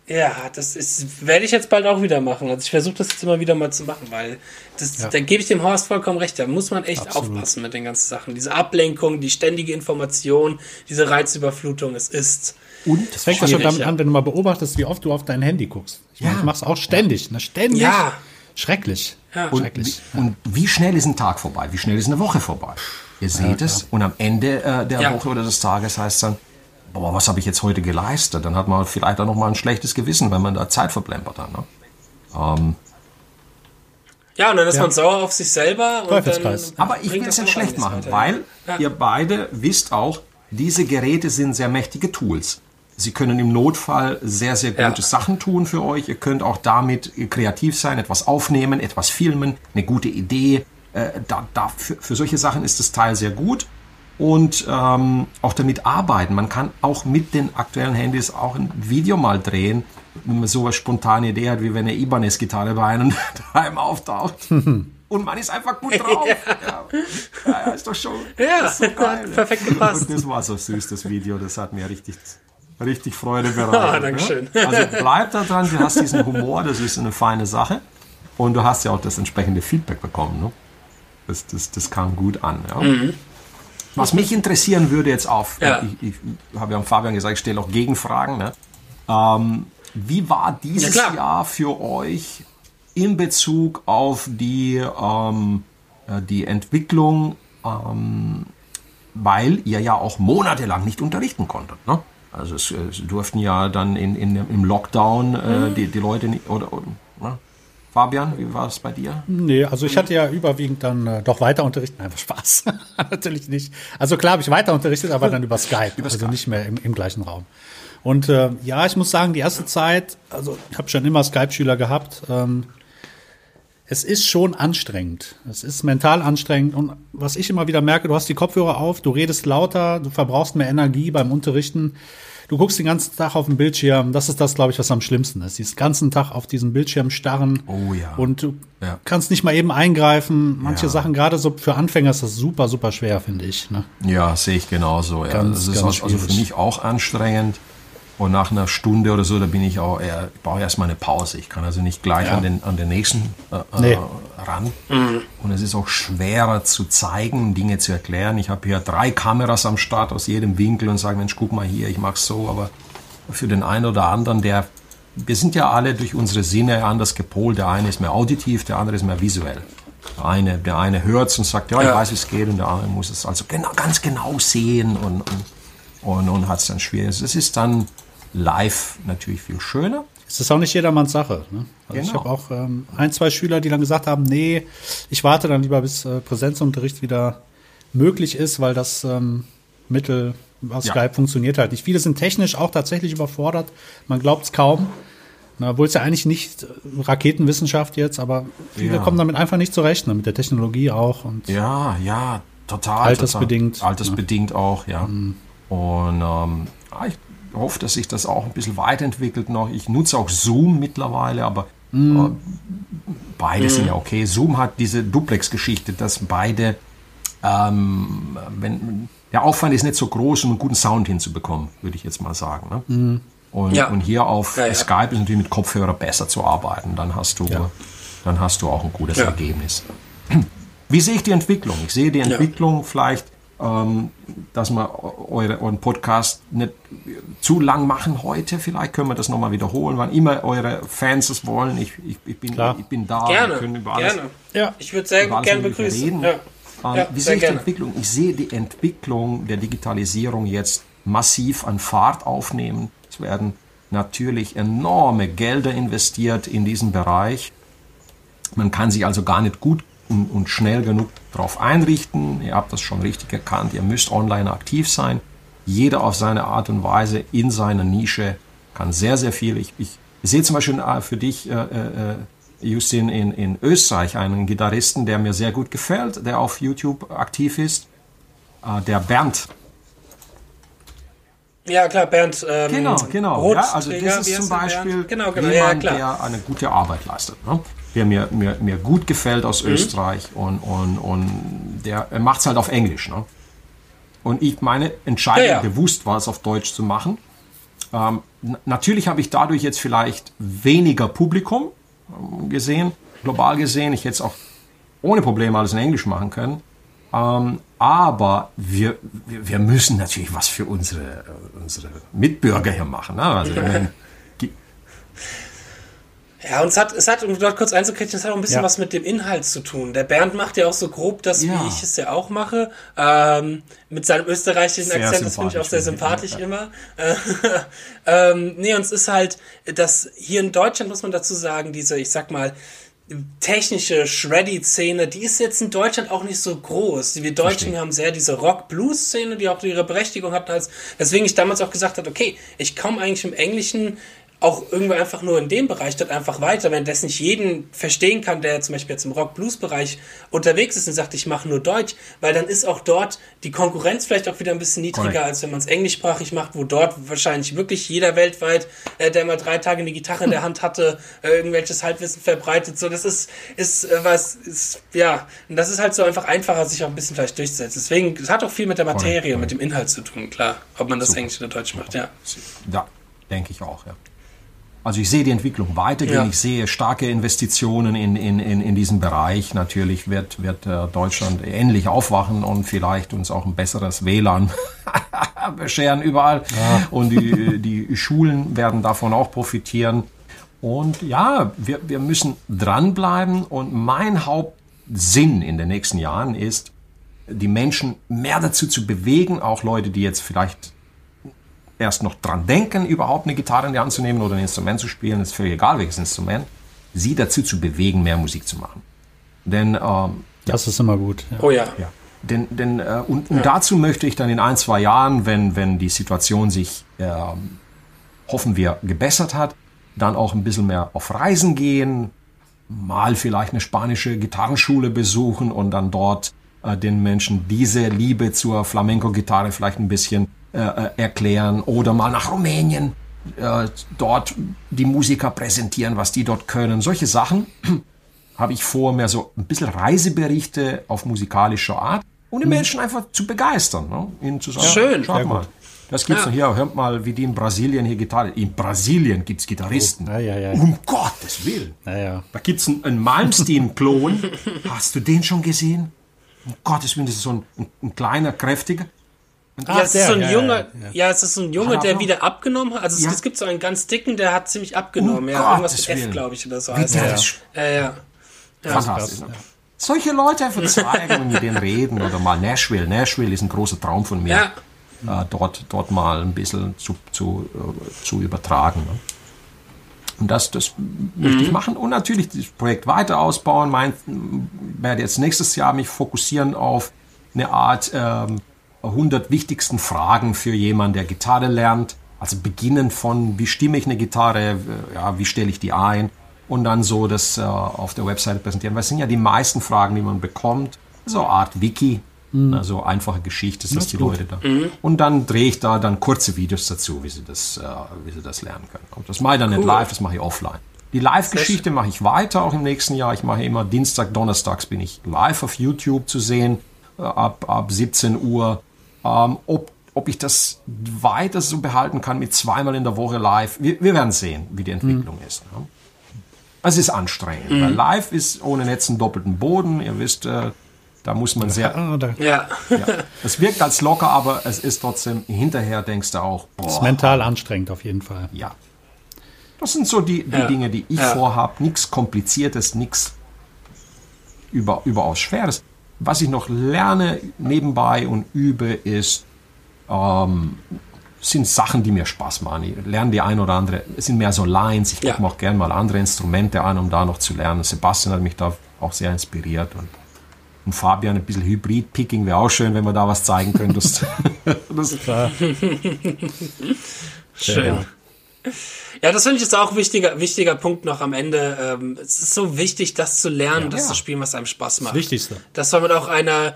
Ja, das ist, werde ich jetzt bald auch wieder machen. Also ich versuche das jetzt immer wieder mal zu machen, weil das, ja. da gebe ich dem Horst vollkommen recht. Da muss man echt Absolut. aufpassen mit den ganzen Sachen. Diese Ablenkung, die ständige Information, diese Reizüberflutung, es ist. Und das fängt ja schon damit an, wenn du mal beobachtest, wie oft du auf dein Handy guckst. Ich, ja. mache es auch ständig, ne? Ständig. Ja. Schrecklich. Ja. Und, Schrecklich. und wie schnell ist ein Tag vorbei? Wie schnell ist eine Woche vorbei? Ihr seht es und am Ende äh, der Woche oder des Tages heißt es dann, boah, was habe ich jetzt heute geleistet? Dann hat man vielleicht auch noch mal ein schlechtes Gewissen, wenn man da Zeit verplempert hat. Ne? Ähm, ja, und dann ist ja. man sauer auf sich selber. Teufelskreis. Aber ich will es nicht schlecht machen, weil ja. ihr beide wisst auch, diese Geräte sind sehr mächtige Tools. Sie können im Notfall sehr, sehr gute ja. Sachen tun für euch. Ihr könnt auch damit kreativ sein, etwas aufnehmen, etwas filmen, eine gute Idee. Äh, da, da, für, für solche Sachen ist das Teil sehr gut und ähm, auch damit arbeiten. Man kann auch mit den aktuellen Handys auch ein Video mal drehen, wenn man so eine spontane Idee hat, wie wenn eine Ibanez-Gitarre bei einem daheim auftaucht. Und man ist einfach gut drauf. ja. Ja. ja, ist doch schon ja, so geil. perfekt gepasst. Und das war so süß, das Video. Das hat mir richtig, richtig Freude bereitet. Ah, ne? Dankeschön. Ne? Also bleib da dran, du hast diesen Humor, das ist eine feine Sache. Und du hast ja auch das entsprechende Feedback bekommen. Ne? Das, das, das kam gut an. Ja? Mhm. Was mich interessieren würde jetzt auf, ja. ich, ich habe ja am Fabian gesagt, ich stelle auch Gegenfragen. Ne? Ähm, wie war dieses ja, Jahr für euch in Bezug auf die, ähm, äh, die Entwicklung, ähm, weil ihr ja auch monatelang nicht unterrichten konntet. Ne? Also es, es, durften ja dann in, in, im Lockdown äh, mhm. die, die Leute nicht, oder, oder ne? Fabian, wie war es bei dir? Nee, also ich hatte ja überwiegend dann äh, doch weiter unterrichtet. Einfach Spaß. Natürlich nicht. Also klar habe ich weiter unterrichtet, aber dann über Skype. über also Skype. nicht mehr im, im gleichen Raum. Und äh, ja, ich muss sagen, die erste Zeit, also ich habe schon immer Skype-Schüler gehabt. Ähm, es ist schon anstrengend. Es ist mental anstrengend. Und was ich immer wieder merke, du hast die Kopfhörer auf, du redest lauter, du verbrauchst mehr Energie beim Unterrichten. Du guckst den ganzen Tag auf den Bildschirm. Das ist das, glaube ich, was am schlimmsten ist. Diesen ganzen Tag auf diesen Bildschirm starren. Oh ja. Und du ja. kannst nicht mal eben eingreifen. Manche ja. Sachen, gerade so für Anfänger, ist das super, super schwer, finde ich. Ne? Ja, sehe ich genauso. Ja. Ganz, das ist also für mich auch anstrengend. Und nach einer Stunde oder so, da bin ich auch eher, ich brauche erstmal eine Pause. Ich kann also nicht gleich ja. an, den, an den nächsten äh, äh, nee. ran. Mhm. Und es ist auch schwerer zu zeigen, Dinge zu erklären. Ich habe hier drei Kameras am Start aus jedem Winkel und sage, Mensch, guck mal hier, ich mache so. Aber für den einen oder anderen, der, wir sind ja alle durch unsere Sinne anders gepolt. Der eine ist mehr auditiv, der andere ist mehr visuell. Der eine, der eine hört es und sagt, ja, ich weiß, wie es geht, und der andere muss es also genau, ganz genau sehen und, und, und, und hat es dann schwierig. Es ist dann live natürlich viel schöner. Es ist auch nicht jedermanns Sache. Ne? Also genau. Ich habe auch ähm, ein, zwei Schüler, die dann gesagt haben, nee, ich warte dann lieber, bis äh, Präsenzunterricht wieder möglich ist, weil das ähm, Mittel aus ja. Skype funktioniert halt nicht. Viele sind technisch auch tatsächlich überfordert. Man glaubt es kaum. obwohl es ja eigentlich nicht äh, Raketenwissenschaft jetzt, aber viele ja. kommen damit einfach nicht zurecht, ne? mit der Technologie auch. Und ja, ja, total. Altersbedingt. Total. Altersbedingt ne? auch, ja. Mhm. Und ähm, ich hoffe, dass sich das auch ein bisschen weiterentwickelt noch. Ich nutze auch Zoom mittlerweile, aber mm. beide mm. sind ja okay. Zoom hat diese Duplex-Geschichte, dass beide, ähm, wenn, der Aufwand ist nicht so groß, um einen guten Sound hinzubekommen, würde ich jetzt mal sagen. Ne? Mm. Und, ja. und, hier auf ja, ja. Skype ist natürlich mit Kopfhörer besser zu arbeiten. Dann hast du, dann hast du auch ein gutes Ergebnis. Wie sehe ich die Entwicklung? Ich sehe die Entwicklung vielleicht dass wir eure, euren Podcast nicht zu lang machen heute. Vielleicht können wir das nochmal wiederholen, wann immer eure Fans es wollen. Ich, ich, ich, bin, ich bin da. Gerne, gerne. Ja. Ich würde sehr gerne begrüßen. Ja. Ähm, ja, wie sehe ich die Entwicklung? Ich sehe die Entwicklung der Digitalisierung jetzt massiv an Fahrt aufnehmen. Es werden natürlich enorme Gelder investiert in diesen Bereich. Man kann sich also gar nicht gut und, und schnell genug darauf einrichten. Ihr habt das schon richtig erkannt. Ihr müsst online aktiv sein. Jeder auf seine Art und Weise in seiner Nische kann sehr, sehr viel. Ich, ich, sehe zum Beispiel äh, für dich, äh, äh, Justin, in, in Österreich einen Gitarristen, der mir sehr gut gefällt, der auf YouTube aktiv ist. Äh, der Bernd. Ja, klar, Bernd. Ähm, genau, genau. Ja, also das ist zum Beispiel genau, genau, jemand, ja, der eine gute Arbeit leistet. Ne? der mir, mir, mir gut gefällt aus mhm. Österreich und, und, und der macht es halt auf Englisch. Ne? Und ich meine Entscheidung ja, ja. bewusst war es auf Deutsch zu machen. Ähm, natürlich habe ich dadurch jetzt vielleicht weniger Publikum ähm, gesehen, global gesehen. Ich hätte es auch ohne Probleme alles in Englisch machen können. Ähm, aber wir, wir, müssen natürlich was für unsere, unsere Mitbürger hier machen. Ne? Also, Ja, und es hat, es hat, um dort kurz einzukriegen, es hat auch ein bisschen ja. was mit dem Inhalt zu tun. Der Bernd macht ja auch so grob das, ja. wie ich es ja auch mache, ähm, mit seinem österreichischen sehr Akzent, das finde ich auch sehr sympathisch ja. immer. ähm, nee, und es ist halt, dass hier in Deutschland muss man dazu sagen, diese, ich sag mal, technische Shreddy-Szene, die ist jetzt in Deutschland auch nicht so groß. Wir Deutschen Verstehe. haben sehr diese Rock-Blues-Szene, die auch ihre Berechtigung hatten, als, weswegen ich damals auch gesagt habe, okay, ich komme eigentlich im Englischen auch irgendwie einfach nur in dem Bereich dort einfach weiter, wenn das nicht jeden verstehen kann, der zum Beispiel jetzt im Rock-Blues-Bereich unterwegs ist und sagt, ich mache nur Deutsch, weil dann ist auch dort die Konkurrenz vielleicht auch wieder ein bisschen niedriger, Correct. als wenn man es englischsprachig macht, wo dort wahrscheinlich wirklich jeder weltweit, äh, der mal drei Tage eine Gitarre in der Hand hatte, äh, irgendwelches Halbwissen verbreitet. So, das ist, ist äh, was, ist, ja, und das ist halt so einfach einfacher, sich auch ein bisschen vielleicht durchzusetzen. Deswegen, es hat auch viel mit der Materie, Correct. mit dem Inhalt zu tun, klar, ob man das Super. Englisch oder Deutsch macht, ja. Ja, denke ich auch, ja. Also ich sehe die Entwicklung weitergehen. Ja. Ich sehe starke Investitionen in, in, in, in diesem Bereich. Natürlich wird, wird äh, Deutschland ähnlich aufwachen und vielleicht uns auch ein besseres WLAN bescheren überall. Ja. Und die, die Schulen werden davon auch profitieren. Und ja, wir, wir müssen dranbleiben. Und mein Hauptsinn in den nächsten Jahren ist, die Menschen mehr dazu zu bewegen, auch Leute, die jetzt vielleicht erst noch dran denken, überhaupt eine Gitarre in die Hand zu nehmen oder ein Instrument zu spielen, ist völlig egal welches Instrument, sie dazu zu bewegen, mehr Musik zu machen. Denn ähm, das ist immer gut. Ja. Oh ja. ja. Denn, denn äh, und, und ja. dazu möchte ich dann in ein, zwei Jahren, wenn, wenn die Situation sich, äh, hoffen wir, gebessert hat, dann auch ein bisschen mehr auf Reisen gehen, mal vielleicht eine spanische Gitarrenschule besuchen und dann dort äh, den Menschen diese Liebe zur Flamenco-Gitarre vielleicht ein bisschen äh, erklären oder mal nach Rumänien äh, dort die Musiker präsentieren, was die dort können. Solche Sachen habe ich vor, mehr so ein bisschen Reiseberichte auf musikalischer Art, um die mhm. Menschen einfach zu begeistern. Ne? Ihnen zu sagen, Schön. Schaut mal. Das gibt's ja. hier. Hört mal, wie die in Brasilien hier Gitarre. In Brasilien gibt's Gitarristen. Oh, ja, ja. Um Gottes Willen. Da gibt's einen, einen Malmsteen-Klon. Hast du den schon gesehen? Um Gottes Willen, das ist so ein, ein, ein kleiner, kräftiger. Ach, ja, es ist so ein ja, Junge, ja, ja. ja, es ist so ein Junge, der wieder abgenommen hat. Also es, gibt so einen ganz dicken, der hat ziemlich abgenommen. Um ja, irgendwas mit F, glaube ich, oder so. Heißt ja, ja. ja. Fantastisch. Solche Leute einfach zeigen und mit denen reden oder mal Nashville. Nashville ist ein großer Traum von mir. Äh, dort, dort mal ein bisschen zu, zu, äh, zu übertragen. Ne? Und das, das mhm. möchte ich mhm. machen und natürlich das Projekt weiter ausbauen. Mein, werde jetzt nächstes Jahr mich fokussieren auf eine Art ähm, 100 wichtigsten Fragen für jemanden, der Gitarre lernt. Also beginnen von, wie stimme ich eine Gitarre, äh, ja, wie stelle ich die ein und dann so das äh, auf der Webseite präsentieren. Weil es sind ja die meisten Fragen, die man bekommt. So eine Art Wiki, mhm. also einfache Geschichte, dass die gut. Leute da. Mhm. Und dann drehe ich da dann kurze Videos dazu, wie sie das, äh, wie sie das lernen können. Und das mache ich dann cool. nicht live, das mache ich offline. Die Live-Geschichte mache ich weiter, auch im nächsten Jahr. Ich mache immer Dienstag, Donnerstags bin ich live auf YouTube zu sehen, äh, ab, ab 17 Uhr. Ähm, ob, ob ich das weiter so behalten kann mit zweimal in der Woche live, wir, wir werden sehen, wie die Entwicklung mhm. ist. Ne? Es ist anstrengend, mhm. weil live ist ohne Netz einen doppelten Boden. Ihr wisst, äh, da muss man sehr. Ja. ja. Es wirkt als locker, aber es ist trotzdem, hinterher denkst du auch, boah. Es ist mental anstrengend auf jeden Fall. Ja. Das sind so die, die ja. Dinge, die ich ja. vorhabe. Nichts Kompliziertes, nichts über, überaus Schweres. Was ich noch lerne nebenbei und übe, ist, ähm, sind Sachen, die mir Spaß machen. Ich lerne die ein oder andere, es sind mehr so Lines. Ich ja. gucke mir auch gerne mal andere Instrumente an, um da noch zu lernen. Sebastian hat mich da auch sehr inspiriert und, und Fabian ein bisschen Hybrid-Picking wäre auch schön, wenn wir da was zeigen könntest. das, das Schön. Ja. Ja, das finde ich jetzt auch ein wichtiger, wichtiger Punkt noch am Ende. Ähm, es ist so wichtig, das zu lernen, ja, das ja. zu spielen, was einem Spaß macht. Das Wichtigste. Das war mit auch einer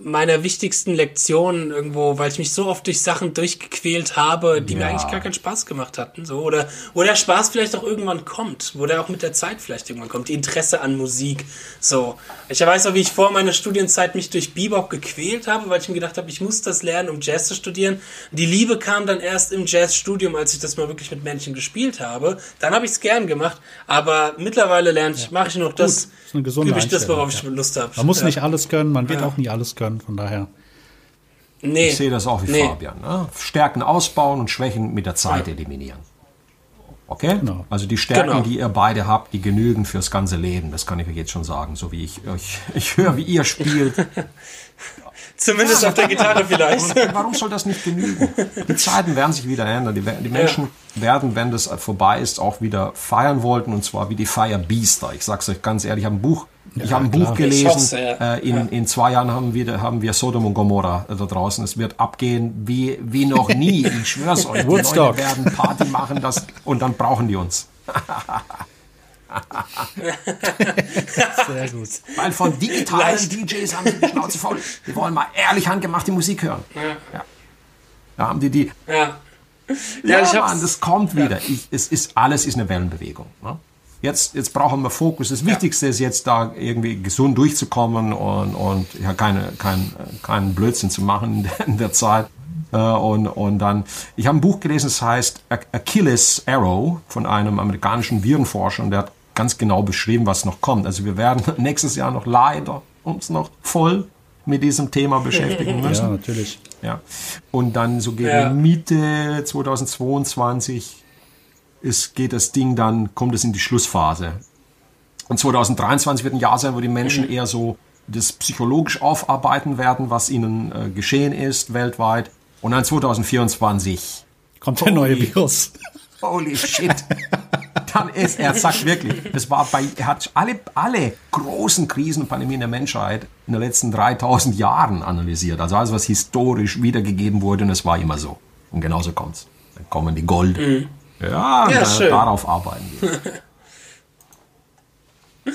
meiner wichtigsten Lektionen irgendwo, weil ich mich so oft durch Sachen durchgequält habe, die ja. mir eigentlich gar keinen Spaß gemacht hatten. So, oder wo der Spaß vielleicht auch irgendwann kommt, wo der auch mit der Zeit vielleicht irgendwann kommt, die Interesse an Musik. So. Ich weiß auch, wie ich vor meiner Studienzeit mich durch Bebop gequält habe, weil ich mir gedacht habe, ich muss das lernen, um Jazz zu studieren. Die Liebe kam dann erst im Jazzstudium, als ich das mal wirklich mit Menschen gespielt habe. Dann habe ich es gern gemacht, aber mittlerweile lerne ich, ja. mache ich noch das, das übe ich das, worauf ich Lust habe. Man muss nicht alles können, man wird auch nie alles können, von daher. Nee. Ich sehe das auch wie nee. Fabian. Ne? Stärken ausbauen und Schwächen mit der Zeit ja. eliminieren. Okay? Genau. Also die Stärken, genau. die ihr beide habt, die genügen fürs ganze Leben. Das kann ich euch jetzt schon sagen. So wie ich, ich, ich höre, wie ihr spielt. Zumindest ja, auf der Gitarre vielleicht. Warum soll das nicht genügen? Die Zeiten werden sich wieder ändern. Die, die Menschen ja. werden, wenn das vorbei ist, auch wieder feiern wollten. Und zwar wie die Feierbiester. Ich sag's euch ganz ehrlich, ich habe ein Buch ich habe ein klar. Buch gelesen. Äh, in, ja. in zwei Jahren haben wir, haben wir Sodom und Gomorra da draußen. Es wird abgehen wie, wie noch nie. Ich schwör's euch. Woodstock. Die Leute werden Party machen das, und dann brauchen die uns. Sehr gut. Weil von digitalen Leicht. DJs haben sie die Schnauze voll. Die wollen mal ehrlich handgemachte Musik hören. Ja. ja. Da haben die die. Ja. Ja, ja Mann, das kommt wieder. Ich, es ist, alles ist eine Wellenbewegung. Ne? Jetzt, jetzt brauchen wir Fokus. Das Wichtigste ist jetzt da irgendwie gesund durchzukommen und, und ja, keine, kein, keinen Blödsinn zu machen in der Zeit. Äh, und, und dann, ich habe ein Buch gelesen, das heißt Achilles Arrow von einem amerikanischen Virenforscher und der hat ganz genau beschrieben, was noch kommt. Also wir werden nächstes Jahr noch leider uns noch voll mit diesem Thema beschäftigen müssen. Ja, natürlich. Ja. Und dann so gegen ja. Mitte 2022 ist, geht das Ding dann, kommt es in die Schlussphase. Und 2023 wird ein Jahr sein, wo die Menschen eher so das psychologisch aufarbeiten werden, was ihnen äh, geschehen ist weltweit. Und dann 2024 kommt der neue Virus. Holy shit. dann ist, er sagt wirklich, das war bei, er hat alle, alle großen Krisen und Pandemien der Menschheit in den letzten 3000 Jahren analysiert. Also alles, was historisch wiedergegeben wurde und es war immer so. Und genauso kommt's. Dann kommen die Gold. Mhm. Ja, ja da, darauf arbeiten wir.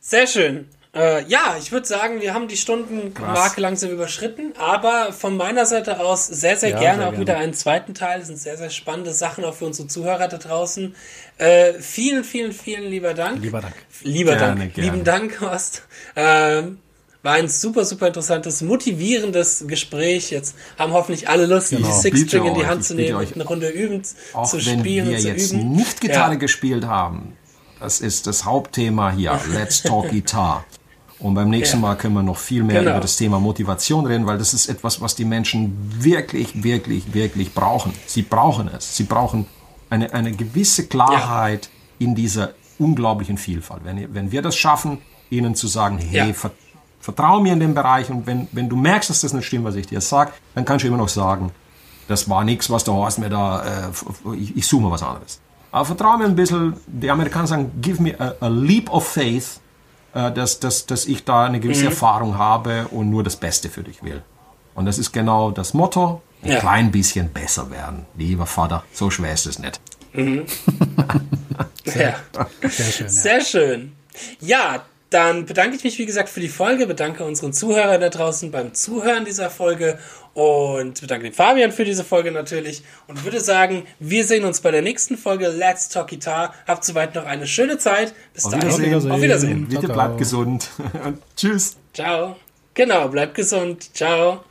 Sehr schön. Äh, ja, ich würde sagen, wir haben die Stundenmarke langsam überschritten, aber von meiner Seite aus sehr, sehr ja, gerne sehr auch gerne. wieder einen zweiten Teil. Das sind sehr, sehr spannende Sachen auch für unsere Zuhörer da draußen. Äh, vielen, vielen, vielen lieber Dank. Lieber Dank. Lieber gerne, Dank. Gerne. Lieben Dank, Horst. Ähm, war ein super, super interessantes, motivierendes Gespräch. Jetzt haben hoffentlich alle Lust, genau, die Six-String in die Hand zu nehmen und eine Runde üben, auch zu spielen wenn wir zu jetzt üben. nicht Gitarre ja. gespielt haben, das ist das Hauptthema hier. Let's Talk Guitar. Und beim nächsten ja. Mal können wir noch viel mehr genau. über das Thema Motivation reden, weil das ist etwas, was die Menschen wirklich, wirklich, wirklich brauchen. Sie brauchen es. Sie brauchen eine, eine gewisse Klarheit ja. in dieser unglaublichen Vielfalt. Wenn, wenn wir das schaffen, ihnen zu sagen, hey, ja. Ver, vertrau mir in dem Bereich und wenn, wenn du merkst, dass das nicht stimmt, was ich dir sage, dann kannst du immer noch sagen, das war nichts, was der Horst mir da, äh, ich, ich suche mal was anderes. Aber vertrau mir ein bisschen, die Amerikaner sagen, give me a, a leap of faith, äh, dass, dass, dass ich da eine gewisse mhm. Erfahrung habe und nur das Beste für dich will. Und das ist genau das Motto. Ein ja. klein bisschen besser werden. Lieber Vater, so schwer ist es nicht. Mhm. Sehr, ja. Sehr schön. Ja. Sehr schön. Ja, dann bedanke ich mich, wie gesagt, für die Folge, bedanke unseren Zuhörern da draußen beim Zuhören dieser Folge und bedanke den Fabian für diese Folge natürlich und würde sagen, wir sehen uns bei der nächsten Folge Let's Talk Guitar. Habt soweit noch eine schöne Zeit. Bis dahin. Auf Wiedersehen. Auf Wiedersehen. Bitte bleibt gesund. Tschüss. Ciao. Genau, bleibt gesund. Ciao.